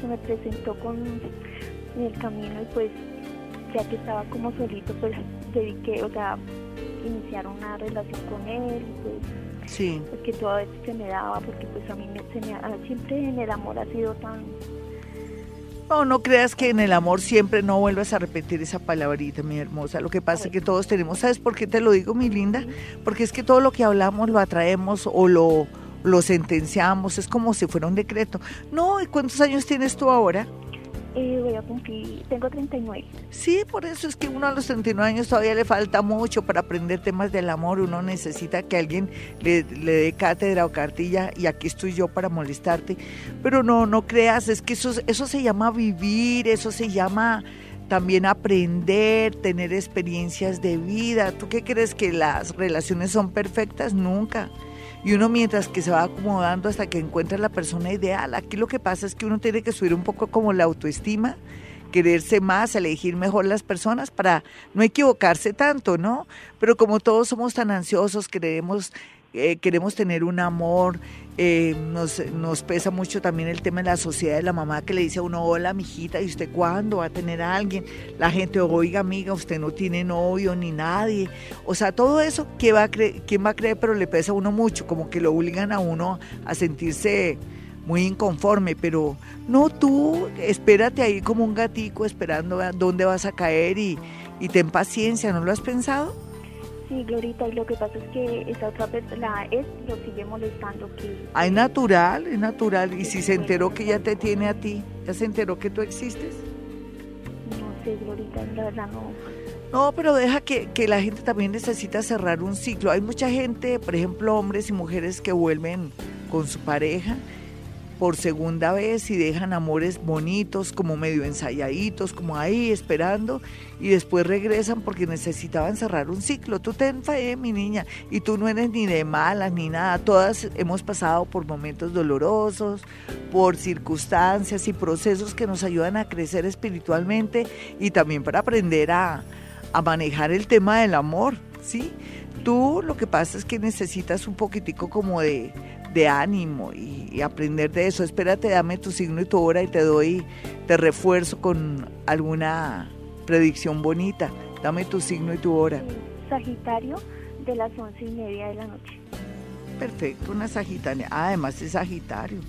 se me presentó con en el camino y pues ya que estaba como solito, pues dediqué, o sea, iniciar una relación con él, pues Sí. Porque toda vez se me daba, porque pues a mí se me, siempre en el amor ha sido tan no, no creas que en el amor siempre no vuelvas a repetir esa palabrita, mi hermosa. Lo que pasa es que todos tenemos, ¿sabes por qué te lo digo, mi linda? Porque es que todo lo que hablamos lo atraemos o lo, lo sentenciamos, es como si fuera un decreto. No, ¿y cuántos años tienes tú ahora? Eh, voy a cumplir, tengo 39. Sí, por eso es que uno a los 39 años todavía le falta mucho para aprender temas del amor. Uno necesita que alguien le, le dé cátedra o cartilla y aquí estoy yo para molestarte. Pero no, no creas, es que eso, eso se llama vivir, eso se llama también aprender, tener experiencias de vida. ¿Tú qué crees que las relaciones son perfectas? Nunca y uno mientras que se va acomodando hasta que encuentra la persona ideal. Aquí lo que pasa es que uno tiene que subir un poco como la autoestima, quererse más, elegir mejor las personas para no equivocarse tanto, ¿no? Pero como todos somos tan ansiosos, queremos eh, queremos tener un amor, eh, nos, nos, pesa mucho también el tema de la sociedad de la mamá que le dice a uno, hola mijita, ¿y usted cuándo va a tener a alguien? La gente, oiga amiga, usted no tiene novio ni nadie. O sea, todo eso, ¿quién va a creer? ¿Quién va a creer? Pero le pesa a uno mucho, como que lo obligan a uno a sentirse muy inconforme, pero no tú, espérate ahí como un gatico esperando a dónde vas a caer y, y ten paciencia, ¿no lo has pensado? Sí, Glorita, y lo que pasa es que esa otra persona, es lo sigue molestando. Que, ah, es natural, es natural. Y si se enteró que ya te tiene a ti, ¿ya se enteró que tú existes? No sé, Glorita, la verdad no. No, pero deja que, que, la gente también necesita cerrar un ciclo. Hay mucha gente, por ejemplo, hombres y mujeres que vuelven con su pareja por segunda vez y dejan amores bonitos, como medio ensayaditos, como ahí esperando, y después regresan porque necesitaban cerrar un ciclo. Tú ten fe, mi niña, y tú no eres ni de malas ni nada. Todas hemos pasado por momentos dolorosos, por circunstancias y procesos que nos ayudan a crecer espiritualmente y también para aprender a, a manejar el tema del amor, ¿sí? Tú lo que pasa es que necesitas un poquitico como de de ánimo y, aprender de eso. Espérate, dame tu signo y tu hora y te doy, te refuerzo con alguna predicción bonita. Dame tu signo y tu hora. Sagitario de las once y media de la noche. Perfecto, una Sagitaria. Ah, además es Sagitario.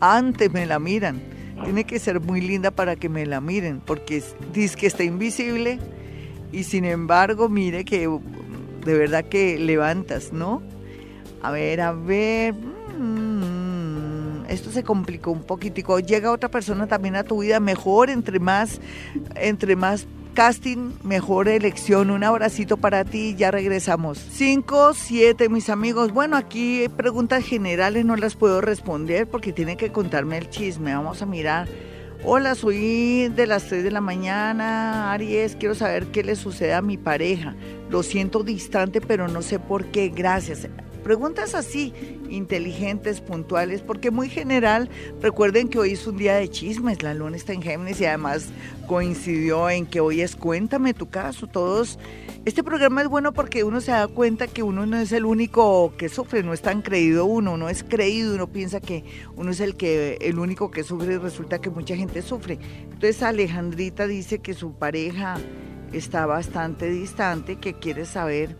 Antes me la miran. Tiene que ser muy linda para que me la miren, porque dice que está invisible y sin embargo, mire que de verdad que levantas, ¿no? A ver, a ver, Mm, esto se complicó un poquitico. Llega otra persona también a tu vida, mejor, entre más, entre más casting, mejor elección. Un abracito para ti, ya regresamos. 5, 7, mis amigos. Bueno, aquí preguntas generales no las puedo responder porque tienen que contarme el chisme. Vamos a mirar. Hola, soy de las 3 de la mañana, Aries, quiero saber qué le sucede a mi pareja. Lo siento distante, pero no sé por qué. Gracias. Preguntas así, inteligentes, puntuales, porque muy general, recuerden que hoy es un día de chismes, la luna está en Géminis y además coincidió en que hoy es Cuéntame tu caso, todos. Este programa es bueno porque uno se da cuenta que uno no es el único que sufre, no es tan creído uno, no es creído, uno piensa que uno es el que el único que sufre y resulta que mucha gente sufre. Entonces Alejandrita dice que su pareja está bastante distante, que quiere saber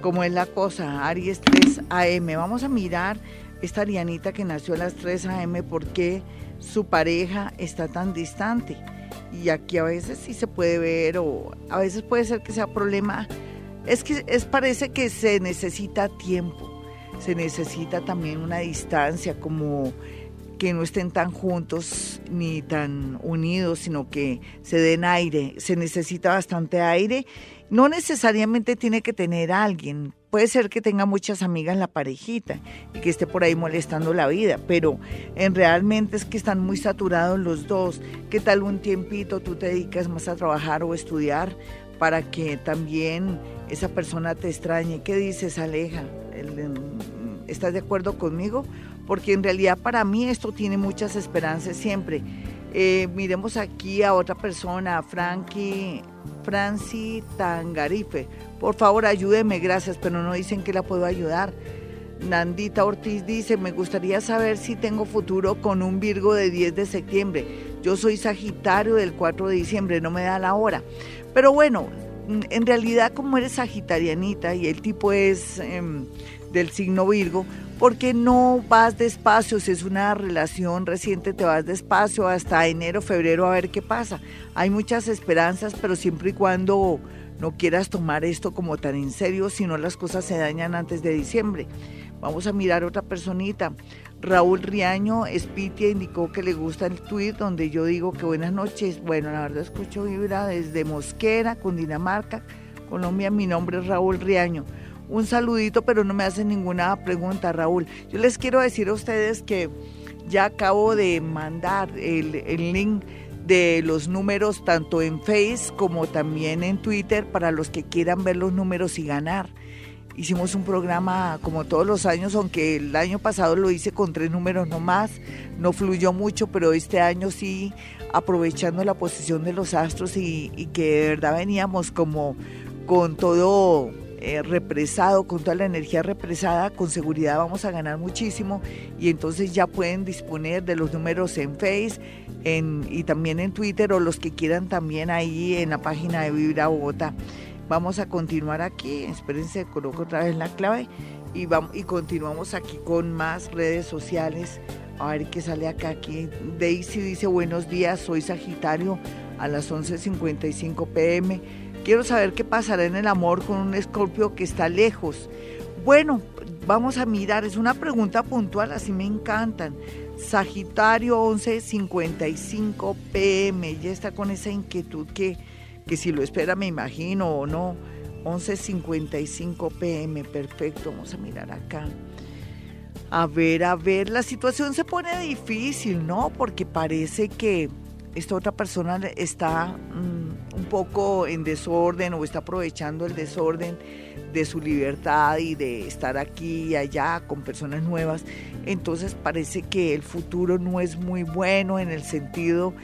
cómo es la cosa. Aries 3 AM. Vamos a mirar esta Arianita que nació a las 3 AM, por qué su pareja está tan distante. Y aquí a veces sí se puede ver, o a veces puede ser que sea problema. Es que es, parece que se necesita tiempo, se necesita también una distancia, como que no estén tan juntos ni tan unidos, sino que se den aire. Se necesita bastante aire no necesariamente tiene que tener a alguien. Puede ser que tenga muchas amigas la parejita y que esté por ahí molestando la vida, pero en realmente es que están muy saturados los dos. ¿Qué tal un tiempito tú te dedicas más a trabajar o estudiar para que también esa persona te extrañe? ¿Qué dices, Aleja? ¿Estás de acuerdo conmigo? Porque en realidad para mí esto tiene muchas esperanzas siempre. Eh, miremos aquí a otra persona, Frankie Franci Tangarife. Por favor, ayúdeme, gracias, pero no dicen que la puedo ayudar. Nandita Ortiz dice, me gustaría saber si tengo futuro con un Virgo de 10 de septiembre. Yo soy Sagitario del 4 de diciembre, no me da la hora. Pero bueno, en realidad como eres sagitarianita y el tipo es em, del signo Virgo, porque no vas despacio, si es una relación reciente te vas despacio hasta enero, febrero a ver qué pasa. Hay muchas esperanzas, pero siempre y cuando no quieras tomar esto como tan en serio, si no las cosas se dañan antes de diciembre. Vamos a mirar otra personita. Raúl Riaño Espitia indicó que le gusta el tweet donde yo digo que buenas noches. Bueno, la verdad escucho vibra desde Mosquera, Cundinamarca, Colombia. Mi nombre es Raúl Riaño. Un saludito, pero no me hacen ninguna pregunta, Raúl. Yo les quiero decir a ustedes que ya acabo de mandar el, el link de los números tanto en Face como también en Twitter para los que quieran ver los números y ganar. Hicimos un programa como todos los años, aunque el año pasado lo hice con tres números nomás, no fluyó mucho, pero este año sí, aprovechando la posición de los astros y, y que de verdad veníamos como con todo eh, represado, con toda la energía represada, con seguridad vamos a ganar muchísimo y entonces ya pueden disponer de los números en Face en, y también en Twitter o los que quieran también ahí en la página de Vibra Bogotá. Vamos a continuar aquí, espérense, coloco otra vez la clave y, vamos, y continuamos aquí con más redes sociales. A ver qué sale acá. Aquí Daisy dice buenos días, soy Sagitario a las 11.55 pm Quiero saber qué pasará en el amor con un escorpio que está lejos. Bueno, vamos a mirar, es una pregunta puntual, así me encantan. Sagitario 11:55 pm, ya está con esa inquietud que, que si lo espera me imagino o no. 11:55 pm, perfecto, vamos a mirar acá. A ver, a ver, la situación se pone difícil, ¿no? Porque parece que esta otra persona está mm, un poco en desorden o está aprovechando el desorden de su libertad y de estar aquí y allá con personas nuevas. Entonces parece que el futuro no es muy bueno en el sentido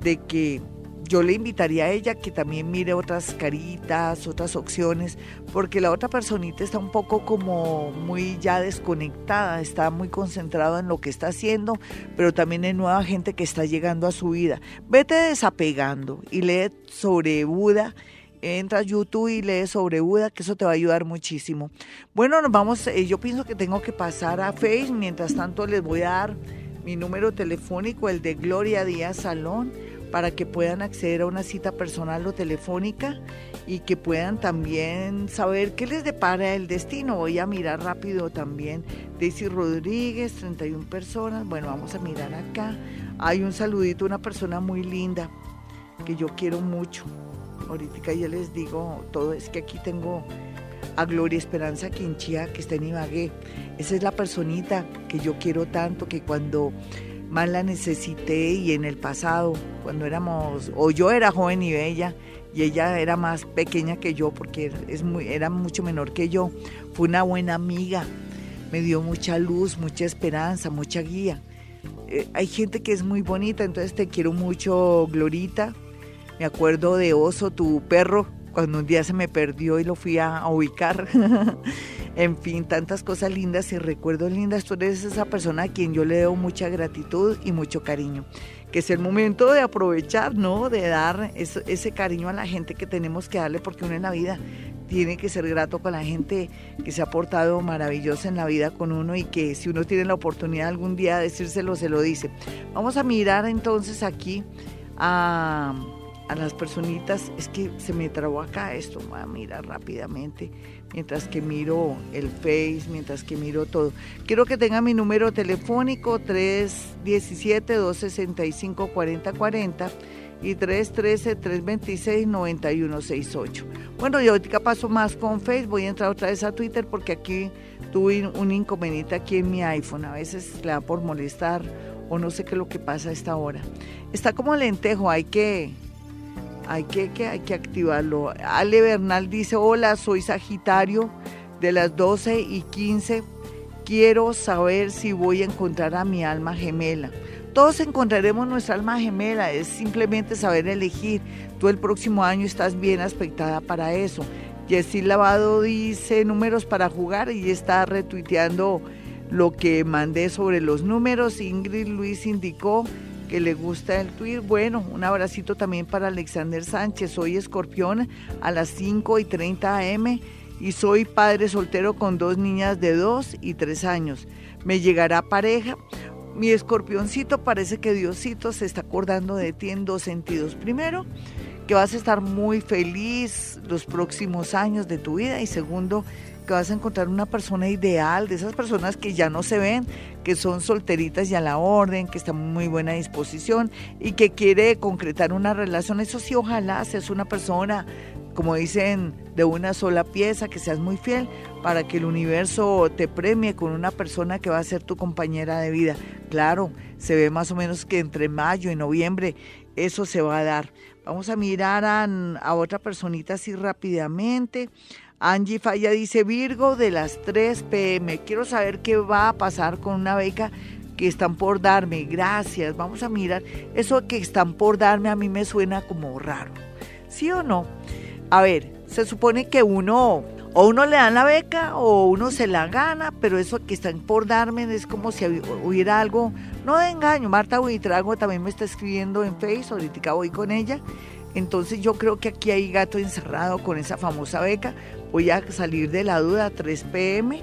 de que yo le invitaría a ella que también mire otras caritas, otras opciones, porque la otra personita está un poco como muy ya desconectada, está muy concentrada en lo que está haciendo, pero también en nueva gente que está llegando a su vida. Vete desapegando y lee sobre Buda entra a YouTube y lee sobre Buda, que eso te va a ayudar muchísimo. Bueno, nos vamos, eh, yo pienso que tengo que pasar a Facebook, mientras tanto les voy a dar mi número telefónico, el de Gloria Díaz Salón para que puedan acceder a una cita personal o telefónica y que puedan también saber qué les depara el destino. Voy a mirar rápido también. Daisy Rodríguez, 31 personas. Bueno, vamos a mirar acá. Hay un saludito, una persona muy linda que yo quiero mucho. Ahorita ya les digo todo, es que aquí tengo a Gloria Esperanza Quinchía, que está en Ibagué. Esa es la personita que yo quiero tanto, que cuando más la necesité y en el pasado, cuando éramos, o yo era joven y bella, y ella era más pequeña que yo porque es muy, era mucho menor que yo, fue una buena amiga, me dio mucha luz, mucha esperanza, mucha guía. Eh, hay gente que es muy bonita, entonces te quiero mucho, Glorita. Me acuerdo de Oso, tu perro, cuando un día se me perdió y lo fui a, ubicar. *laughs* En fin, tantas cosas lindas y recuerdos lindas. Tú eres esa persona a quien yo le debo mucha gratitud y mucho cariño. Que es el momento de aprovechar, ¿no? De dar ese cariño a la gente que tenemos que darle porque uno en la vida tiene que ser grato con la gente que se ha portado maravillosa en la vida con uno y que si uno tiene la oportunidad algún día de decírselo, se lo dice. Vamos a mirar entonces aquí a, a las personitas. Es que se me trabó acá esto, voy a mirar rápidamente mientras que miro el Face, mientras que miro todo. Quiero que tenga mi número telefónico 317-265-4040 y 313-326-9168. Bueno, yo ahorita paso más con Face, voy a entrar otra vez a Twitter porque aquí tuve un inconveniente aquí en mi iPhone. A veces le da por molestar o no sé qué es lo que pasa a esta hora. Está como lentejo, hay que hay que, que, hay que activarlo. Ale Bernal dice, hola, soy Sagitario de las 12 y 15. Quiero saber si voy a encontrar a mi alma gemela. Todos encontraremos nuestra alma gemela, es simplemente saber elegir. Tú el próximo año estás bien aspectada para eso. Jessy Lavado dice números para jugar y está retuiteando lo que mandé sobre los números. Ingrid Luis indicó que le gusta el tweet. Bueno, un abracito también para Alexander Sánchez. Hoy escorpión a las 5 y 30 am. y soy padre soltero con dos niñas de dos y tres años. Me llegará pareja. Mi escorpioncito parece que Diosito se está acordando de ti en dos sentidos. Primero, que vas a estar muy feliz los próximos años de tu vida y segundo, que vas a encontrar una persona ideal, de esas personas que ya no se ven, que son solteritas y a la orden, que están muy buena disposición y que quiere concretar una relación. Eso sí, ojalá seas una persona como dicen, de una sola pieza, que seas muy fiel para que el universo te premie con una persona que va a ser tu compañera de vida. Claro, se ve más o menos que entre mayo y noviembre eso se va a dar. Vamos a mirar a, a otra personita así rápidamente. Angie Falla dice Virgo de las 3 pm. Quiero saber qué va a pasar con una beca que están por darme. Gracias. Vamos a mirar. Eso que están por darme a mí me suena como raro. ¿Sí o no? A ver, se supone que uno o uno le dan la beca o uno se la gana, pero eso que están por darme es como si hubiera algo, no de engaño. Marta Buitrago también me está escribiendo en Facebook, ahorita voy con ella. Entonces yo creo que aquí hay gato encerrado con esa famosa beca. Voy a salir de la duda 3 pm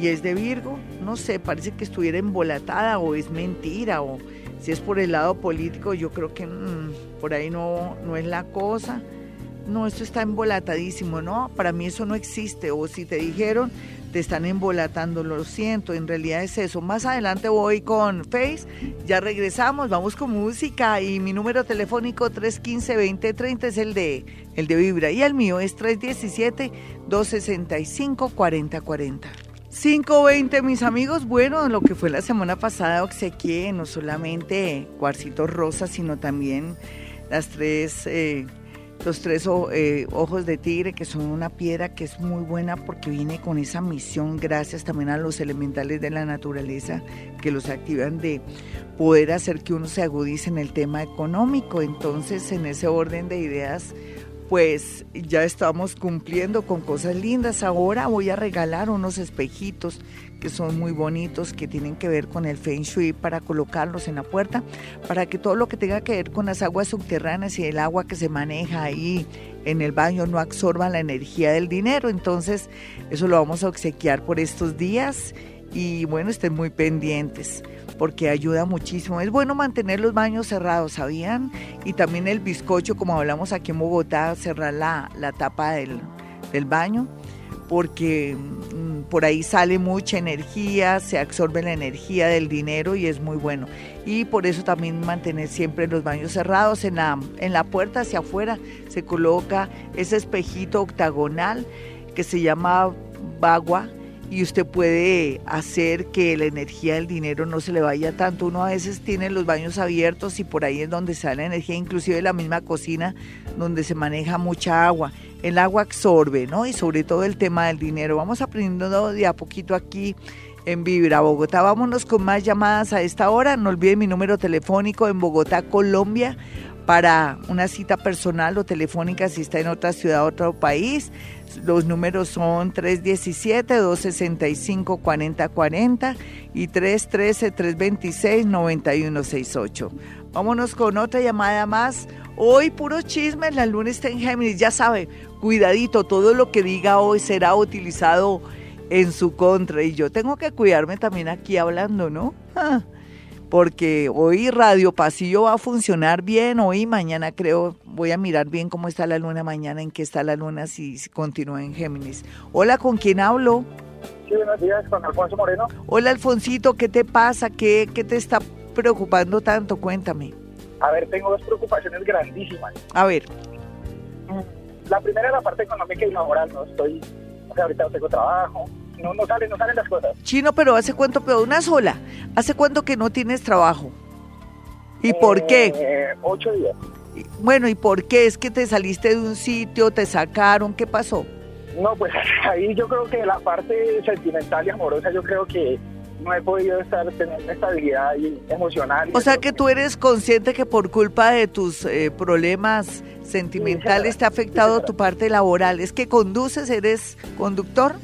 y es de Virgo. No sé, parece que estuviera embolatada o es mentira o si es por el lado político, yo creo que mm, por ahí no, no es la cosa no, esto está embolatadísimo, no, para mí eso no existe, o si te dijeron, te están embolatando, lo siento, en realidad es eso. Más adelante voy con Face, ya regresamos, vamos con música y mi número telefónico 315-2030 es el de, el de Vibra y el mío es 317-265-4040. 520, mis amigos. Bueno, lo que fue la semana pasada obsequié no solamente cuarcitos rosas, sino también las tres eh, los tres eh, ojos de tigre, que son una piedra que es muy buena porque viene con esa misión, gracias también a los elementales de la naturaleza que los activan de poder hacer que uno se agudice en el tema económico. Entonces, en ese orden de ideas, pues ya estamos cumpliendo con cosas lindas. Ahora voy a regalar unos espejitos que son muy bonitos, que tienen que ver con el Feng Shui para colocarlos en la puerta, para que todo lo que tenga que ver con las aguas subterráneas y el agua que se maneja ahí en el baño no absorba la energía del dinero. Entonces, eso lo vamos a obsequiar por estos días y bueno, estén muy pendientes porque ayuda muchísimo. Es bueno mantener los baños cerrados, ¿sabían? Y también el bizcocho, como hablamos aquí en Bogotá, cerrar la, tapa del, del baño porque mm, por ahí sale mucha energía, se absorbe la energía del dinero y es muy bueno. Y por eso también mantener siempre los baños cerrados. En la, en la puerta hacia afuera se coloca ese espejito octagonal que se llama bagua y usted puede hacer que la energía del dinero no se le vaya tanto. Uno a veces tiene los baños abiertos y por ahí es donde sale la energía, inclusive la misma cocina donde se maneja mucha agua. El agua absorbe, ¿no? Y sobre todo el tema del dinero. Vamos aprendiendo de a poquito aquí en Vibra Bogotá. Vámonos con más llamadas a esta hora. No olviden mi número telefónico en Bogotá, Colombia, para una cita personal o telefónica si está en otra ciudad, otro país. Los números son 317-265-4040 y 313-326-9168. Vámonos con otra llamada más. Hoy puro chisme, la luna está en Géminis, ya sabe, cuidadito, todo lo que diga hoy será utilizado en su contra y yo tengo que cuidarme también aquí hablando, ¿no? *laughs* porque hoy Radio Pasillo va a funcionar bien, hoy mañana creo, voy a mirar bien cómo está la luna mañana, en qué está la luna si, continúa en Géminis. Hola, ¿con quién hablo? Sí, buenos días, con Alfonso Moreno. Hola, Alfonsito, ¿qué te pasa? ¿Qué, qué te está preocupando tanto? Cuéntame. A ver, tengo dos preocupaciones grandísimas. A ver. La primera es la parte económica y laboral, no estoy, o sea, ahorita no tengo trabajo, no, no salen, no salen las cosas. Chino, pero ¿hace cuánto, pero una sola? ¿Hace cuánto que no tienes trabajo? ¿Y por qué? Eh, ocho días. Bueno, ¿y por qué? ¿Es que te saliste de un sitio, te sacaron? ¿Qué pasó? No, pues *laughs* ahí yo creo que la parte sentimental y amorosa, yo creo que no he podido estar teniendo estabilidad emocional. o sea que tú eres consciente que por culpa de tus eh, problemas sentimentales te ha afectado tu parte laboral. ¿Es que conduces? ¿Eres conductor?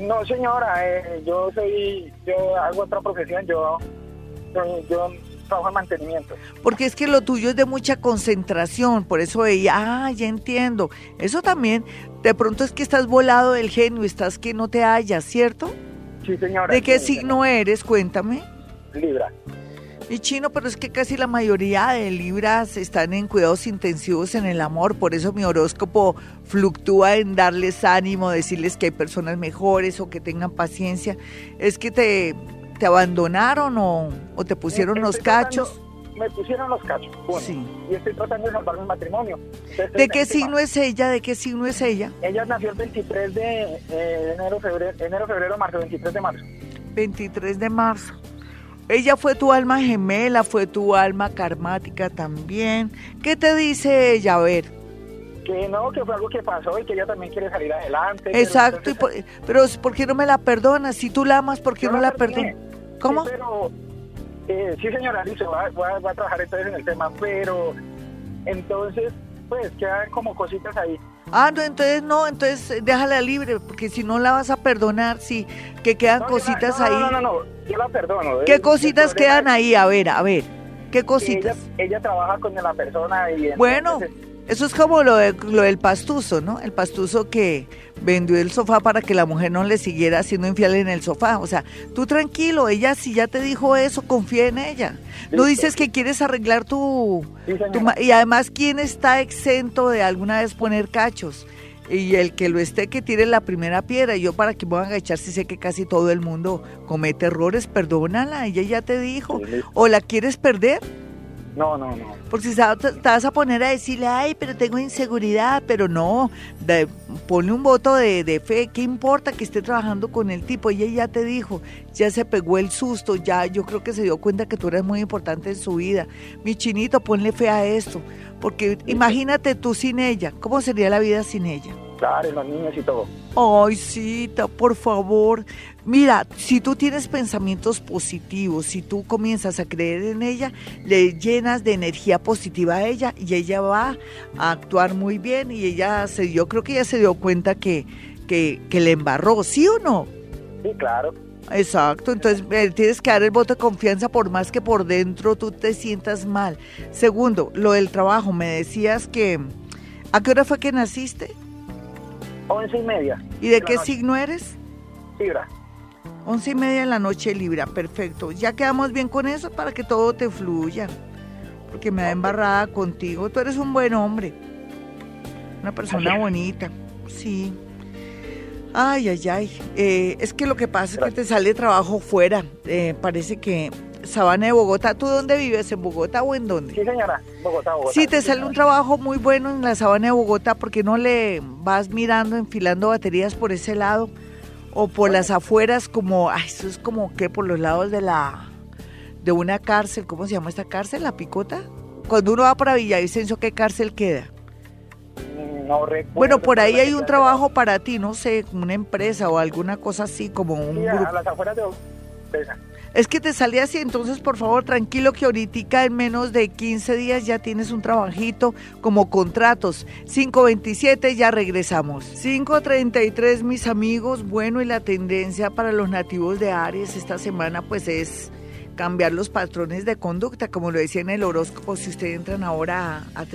No, señora, eh, yo soy, yo hago otra profesión, yo, yo, trabajo de mantenimiento. Porque es que lo tuyo es de mucha concentración, por eso veía, ah, ya entiendo. Eso también, de pronto es que estás volado del genio, estás que no te hallas, ¿cierto? Sí, señora. ¿De qué sí, signo eres? Cuéntame. Libra. Y chino, pero es que casi la mayoría de libras están en cuidados intensivos en el amor, por eso mi horóscopo fluctúa en darles ánimo, decirles que hay personas mejores o que tengan paciencia. Es que te, te abandonaron o, o te pusieron Estoy los tratando- cachos. Me pusieron los cachos. uno, Sí. Y estoy tratando de salvar mi matrimonio. Entonces, ¿De qué signo es ella? ¿De qué signo es ella? Ella nació el 23 de eh, enero, febrero, enero, febrero, marzo, 23 de marzo. 23 de marzo. Ella fue tu alma gemela, fue tu alma karmática también. ¿Qué te dice ella? A ver. Que no, que fue algo que pasó y que ella también quiere salir adelante. Exacto, y por- pero ¿por qué no me la perdonas? Si tú la amas, ¿por qué no la perdonas? ¿Cómo? Sí, pero, eh, sí, señora Alice, voy a, voy a- voy a trabajar entonces en el tema, pero entonces, pues quedan como cositas ahí. Ah, no, entonces no, entonces eh, déjala libre, porque si no la vas a perdonar, sí, que quedan No, cositas no, ahí. No, no, no, yo la perdono. ¿Qué El- cositas quedan ahí? A ver, a ver, ¿qué Ella, cositas? ella trabaja con la persona y Bueno, eso es como lo, de- lo del pastuso, ¿no? El pastuso que vendió el sofá para que la mujer no le siguiera siendo infiel en el sofá. O sea, tú tranquilo, ella si ya te dijo eso, confía en ella. No Listo. dices que quieres arreglar tu, Sí, tu y además, ¿quién está exento de alguna vez poner cachos? Y el que lo esté, que tire la primera piedra. Yo, ¿para que me voy a agachar si sé que casi todo el mundo comete errores? Perdónala, ella ya te dijo. ¿O la quieres perder? No, no, no. Porque si te vas a poner a decirle, ay, pero tengo inseguridad, pero no, de- ponle un voto de, de fe, ¿qué importa que esté trabajando con el tipo? Ella ya te dijo, ya se pegó el susto, ya yo creo que se dio cuenta que tú eres muy importante en su vida. Mi chinito, ponle fe a esto, porque imagínate tú sin ella, ¿cómo sería la vida sin ella? Claro, los niños y todo. Ay, cita, por favor. Mira, si tú tienes pensamientos positivos, si tú comienzas a creer en ella, le llenas de energía positiva a ella y ella va a actuar muy bien y ella se, yo creo que ella se dio cuenta que, que, que le embarró, ¿sí o no? Sí, claro. Exacto, entonces eh, tienes que dar el voto de confianza por más que por dentro tú te sientas mal. Segundo, lo del trabajo, me decías que... ¿A qué hora fue que naciste? Once y media. ¿Y de la qué signo eres? Libra. Once y media de la noche Libra, perfecto. Ya quedamos bien con eso para que todo te fluya. Porque me da embarrada contigo. Tú eres un buen hombre. Una persona bonita. Sí. Ay, ay, ay. Eh, es que lo que pasa es que te sale trabajo fuera. Eh, parece que Sabana de Bogotá. ¿Tú dónde vives? ¿En Bogotá o en dónde? Sí, señora. Bogotá, Bogotá. Si te Sí, sale un trabajo muy bueno en la sabana de Bogotá, ¿por qué no le vas mirando, enfilando baterías por ese lado? O por las afueras, como, ay, eso es como que por los lados de la, de una cárcel, ¿cómo se llama esta cárcel? ¿La Picota? Cuando uno va para Villavicencio, ¿qué cárcel queda? No recuerdo. Bueno, por ahí hay un trabajo para ti, no sé, una empresa o alguna cosa así, como un Sí, grupo. a las afueras de. Es que te sale así, entonces por favor tranquilo que ahorita en menos de 15 días ya tienes un trabajito como contratos. 527 ya regresamos. 533 mis amigos, bueno y la tendencia para los nativos de Aries esta semana pues es cambiar los patrones de conducta, como lo decía en el horóscopo, si ustedes entran ahora a, a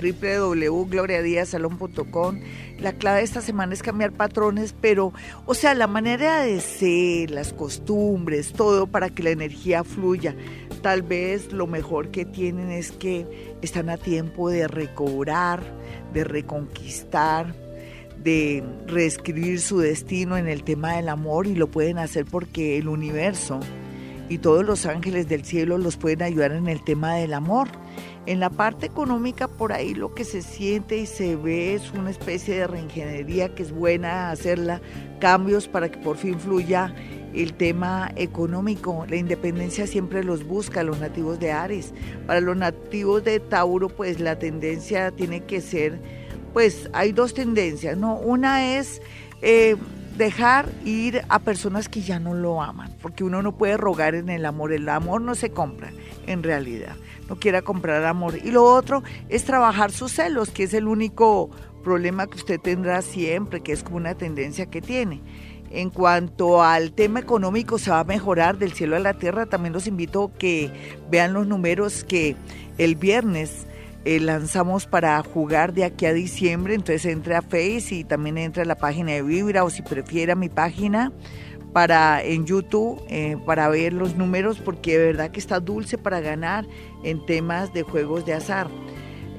la clave de esta semana es cambiar patrones, pero, o sea, la manera de ser, las costumbres, todo para que la energía fluya. Tal vez lo mejor que tienen es que están a tiempo de recobrar, de reconquistar, de reescribir su destino en el tema del amor y lo pueden hacer porque el universo y todos los ángeles del cielo los pueden ayudar en el tema del amor. En la parte económica, por ahí lo que se siente y se ve es una especie de reingeniería que es buena hacerla, cambios para que por fin fluya el tema económico. La independencia siempre los busca, los nativos de Aries. Para los nativos de Tauro, pues la tendencia tiene que ser, pues hay dos tendencias, ¿no? Una es... eh, dejar ir a personas que ya no lo aman, porque uno no puede rogar en el amor, el amor no se compra en realidad, no quiera comprar amor. Y lo otro es trabajar sus celos, que es el único problema que usted tendrá siempre, que es como una tendencia que tiene. En cuanto al tema económico, se va a mejorar del cielo a la tierra. También los invito a que vean los números que el viernes eh, lanzamos para jugar de aquí a diciembre. Entonces entre a Face y también entra a la página de Vibra o si prefiera mi página para en YouTube eh, para ver los números porque de verdad que está dulce para ganar en temas de juegos de azar.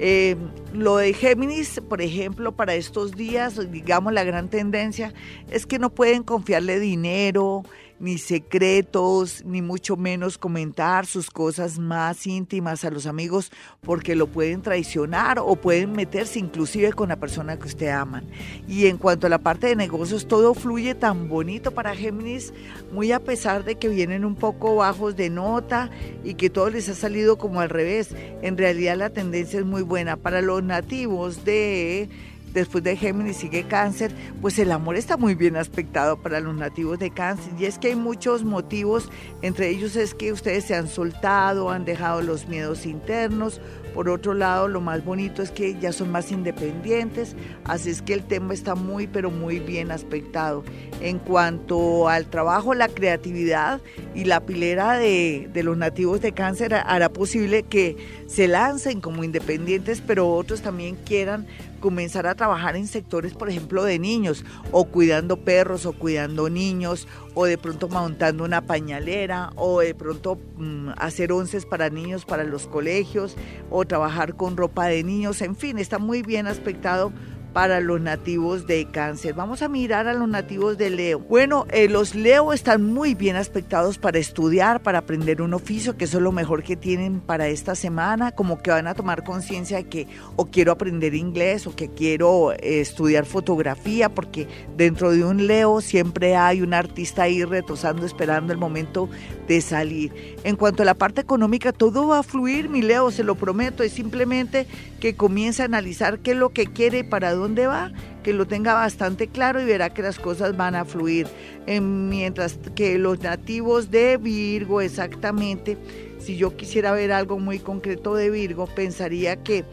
Eh, lo de Géminis, por ejemplo, para estos días, digamos, la gran tendencia es que no pueden confiarle dinero, ni secretos, ni mucho menos comentar sus cosas más íntimas a los amigos porque lo pueden traicionar o pueden meterse inclusive con la persona que usted aman. Y en cuanto a la parte de negocios, todo fluye tan bonito para Géminis, muy a pesar de que vienen un poco bajos de nota y que todo les ha salido como al revés. En realidad la tendencia es muy buena. Para los nativos de después de Géminis sigue cáncer, pues el amor está muy bien aspectado para los nativos de cáncer. Y es que hay muchos motivos, entre ellos es que ustedes se han soltado, han dejado los miedos internos. Por otro lado, lo más bonito es que ya son más independientes, así es que el tema está muy, pero muy bien aspectado. En cuanto al trabajo, la creatividad y la pilera de, de los nativos de cáncer hará posible que se lancen como independientes, pero otros también quieran comenzar a trabajar en sectores, por ejemplo, de niños, o cuidando perros, o cuidando niños, o de pronto montando una pañalera, o de pronto mm, hacer onces para niños para los colegios, o trabajar con ropa de niños, en fin, está muy bien aspectado para los nativos de cáncer. Vamos a mirar a los nativos de Leo. Bueno, eh, los Leo están muy bien aspectados para estudiar, para aprender un oficio, que eso es lo mejor que tienen para esta semana, como que van a tomar conciencia de que o quiero aprender inglés o que quiero eh, estudiar fotografía, porque dentro de un Leo siempre hay un artista ahí retosando, esperando el momento de salir. En cuanto a la parte económica, todo va a fluir, mi Leo, se lo prometo, es simplemente que comience a analizar qué es lo que quiere para dónde va, que lo tenga bastante claro y verá que las cosas van a fluir. mientras que los nativos de Virgo, exactamente, si yo quisiera ver algo muy concreto de Virgo, pensaría que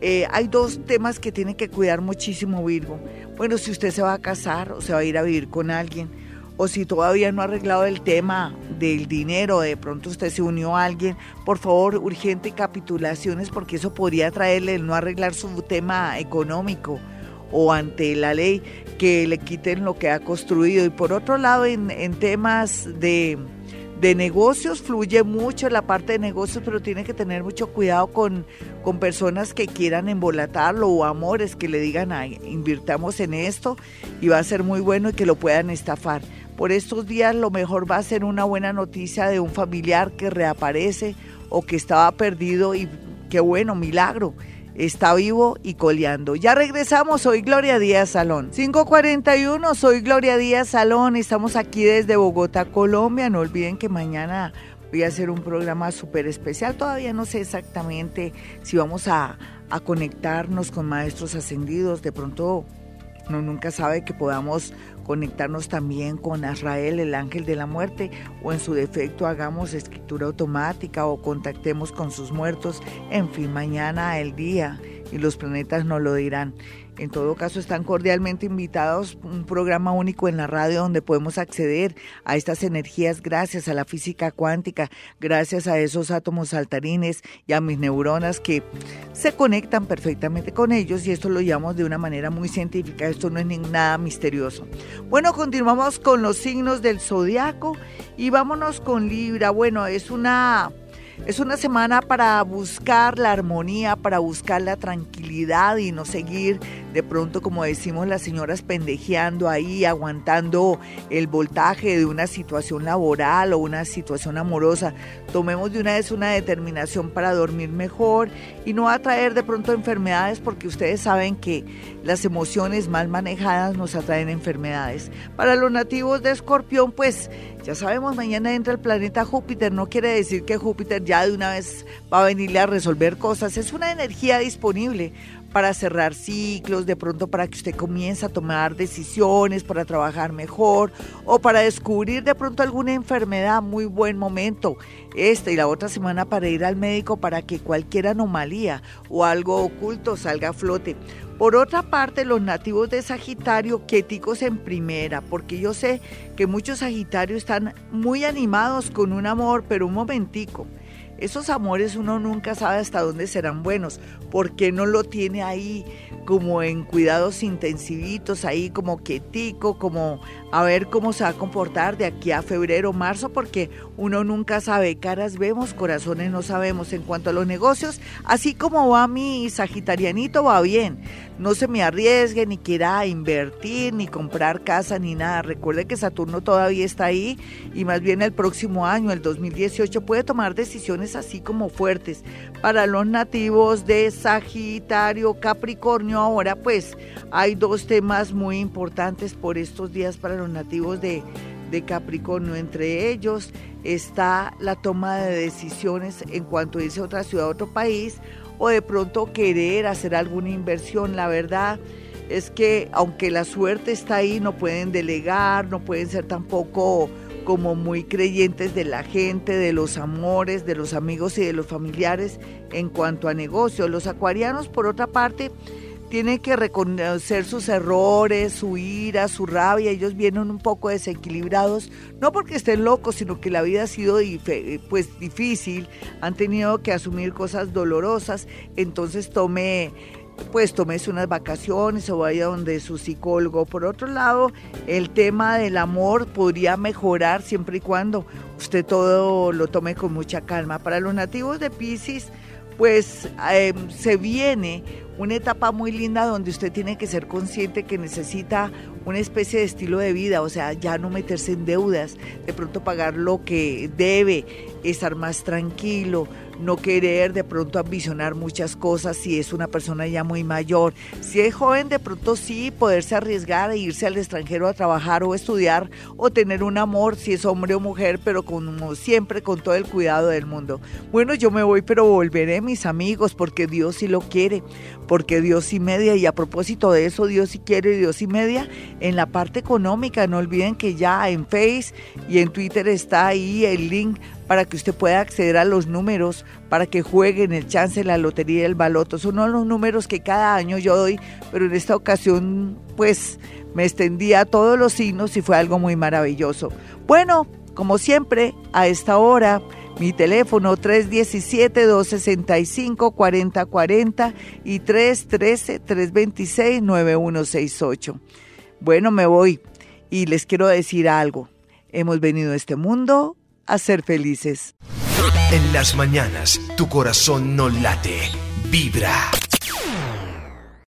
eh, hay dos temas que tiene que cuidar muchísimo Virgo. Bueno, si usted se va a casar o se va a ir a vivir con alguien, o si todavía no ha arreglado el tema del dinero, de pronto usted se unió a alguien, por favor, urgente capitulaciones porque eso podría traerle el no arreglar su tema económico o ante la ley que le quiten lo que ha construido. Y por otro lado, en, temas de, de, negocios, fluye mucho la parte de negocios, pero tiene que tener mucho cuidado con, con personas que quieran embolatarlo o amores que le digan, Ay, invirtamos en esto y va a ser muy bueno y que lo puedan estafar. Por estos días lo mejor va a ser una buena noticia de un familiar que reaparece o que estaba perdido y qué bueno, milagro. Está vivo y coleando. Ya regresamos, soy Gloria Díaz Salón. 541, soy Gloria Díaz Salón. Estamos aquí desde Bogotá, Colombia. No olviden que mañana voy a hacer un programa súper especial. Todavía no sé exactamente si vamos a, a conectarnos con maestros ascendidos. De pronto, no nunca sabe que podamos conectarnos también con Azrael, el ángel de la muerte, o en su defecto hagamos escritura automática o contactemos con sus muertos. En fin, mañana el día y los planetas nos lo dirán. En todo caso, están cordialmente invitados un programa único en la radio donde podemos acceder a estas energías gracias a la física cuántica, gracias a esos átomos saltarines y a mis neuronas que se conectan perfectamente con ellos y esto lo llamamos de una manera muy científica. Esto no es nada misterioso. Bueno, continuamos con los signos del zodiaco y vámonos con Libra. Bueno, es una es una semana para buscar la armonía, para buscar la tranquilidad y no seguir de pronto, como decimos las señoras, pendejeando ahí, aguantando el voltaje de una situación laboral o una situación amorosa. Tomemos de una vez una determinación para dormir mejor y no atraer de pronto enfermedades porque ustedes saben que las emociones mal manejadas nos atraen enfermedades. Para los nativos de Escorpión, pues ya sabemos, mañana entra el planeta Júpiter, no quiere decir que Júpiter ya de una vez va a venirle a resolver cosas, es una energía disponible para cerrar ciclos, de pronto para que usted comience a tomar decisiones, para trabajar mejor o para descubrir de pronto alguna enfermedad, muy buen momento. Esta y la otra semana para ir al médico para que cualquier anomalía o algo oculto salga a flote. Por otra parte, los nativos de Sagitario, quieticos en primera, porque yo sé que muchos Sagitarios están muy animados con un amor, pero un momentico. Esos amores uno nunca sabe hasta dónde serán buenos, porque no lo tiene ahí como en cuidados intensivitos, ahí como quietico, como a ver cómo se va a comportar de aquí a febrero, marzo, porque uno nunca sabe, caras vemos, corazones no sabemos. En cuanto a los negocios, así como va mi sagitarianito, va bien. No se me arriesgue, ni quiera invertir, ni comprar casa, ni nada. Recuerde que Saturno todavía está ahí y más bien el próximo año, el 2018, puede tomar decisiones así como fuertes. Para los nativos de Sagitario, Capricornio, ahora pues hay dos temas muy importantes por estos días para los nativos de, Capricornio. Entre ellos está la toma de decisiones en cuanto a irse a otra ciudad, a otro país, o de pronto querer hacer alguna inversión. La verdad es que aunque la suerte está ahí, no pueden delegar, no pueden ser tampoco como muy creyentes de la gente, de los amores, de los amigos y de los familiares en cuanto a negocios. Los acuarianos, por otra parte, tienen que reconocer sus errores, su ira, su rabia. Ellos vienen un poco desequilibrados, no porque estén locos, sino que la vida ha sido pues, difícil, han tenido que asumir cosas dolorosas. Entonces tome pues tómese unas vacaciones o vaya donde su psicólogo. Por otro lado, el tema del amor podría mejorar siempre y cuando usted todo lo tome con mucha calma. Para los nativos de Pisces, pues em, se viene una etapa muy linda donde usted tiene que ser consciente que necesita una especie de estilo de vida, o sea, ya no meterse en deudas, de pronto pagar lo que debe, estar más tranquilo, no querer de pronto ambicionar muchas cosas si es una persona ya muy mayor. Si es joven, de pronto sí poderse arriesgar e irse al extranjero a trabajar o estudiar o tener un amor si es hombre o mujer, pero como siempre con todo el cuidado del mundo. Bueno, yo me voy, pero volveré, mis amigos, porque Dios sí lo quiere, porque Dios sí media. Y a propósito de eso, Dios sí quiere Dios sí media en la parte económica. No olviden que ya en Face y en Twitter está ahí el link para que usted pueda acceder a los números, para que jueguen el chance, la lotería el baloto. Son los números que cada año yo doy, pero en esta ocasión pues me extendí a todos los signos y fue algo muy maravilloso. Bueno, como siempre, a esta hora, mi teléfono 317-265-4040 y 313-326-9168. Bueno, me voy y les quiero decir algo. Hemos venido a este mundo a ser felices. En las mañanas, tu corazón no late, vibra.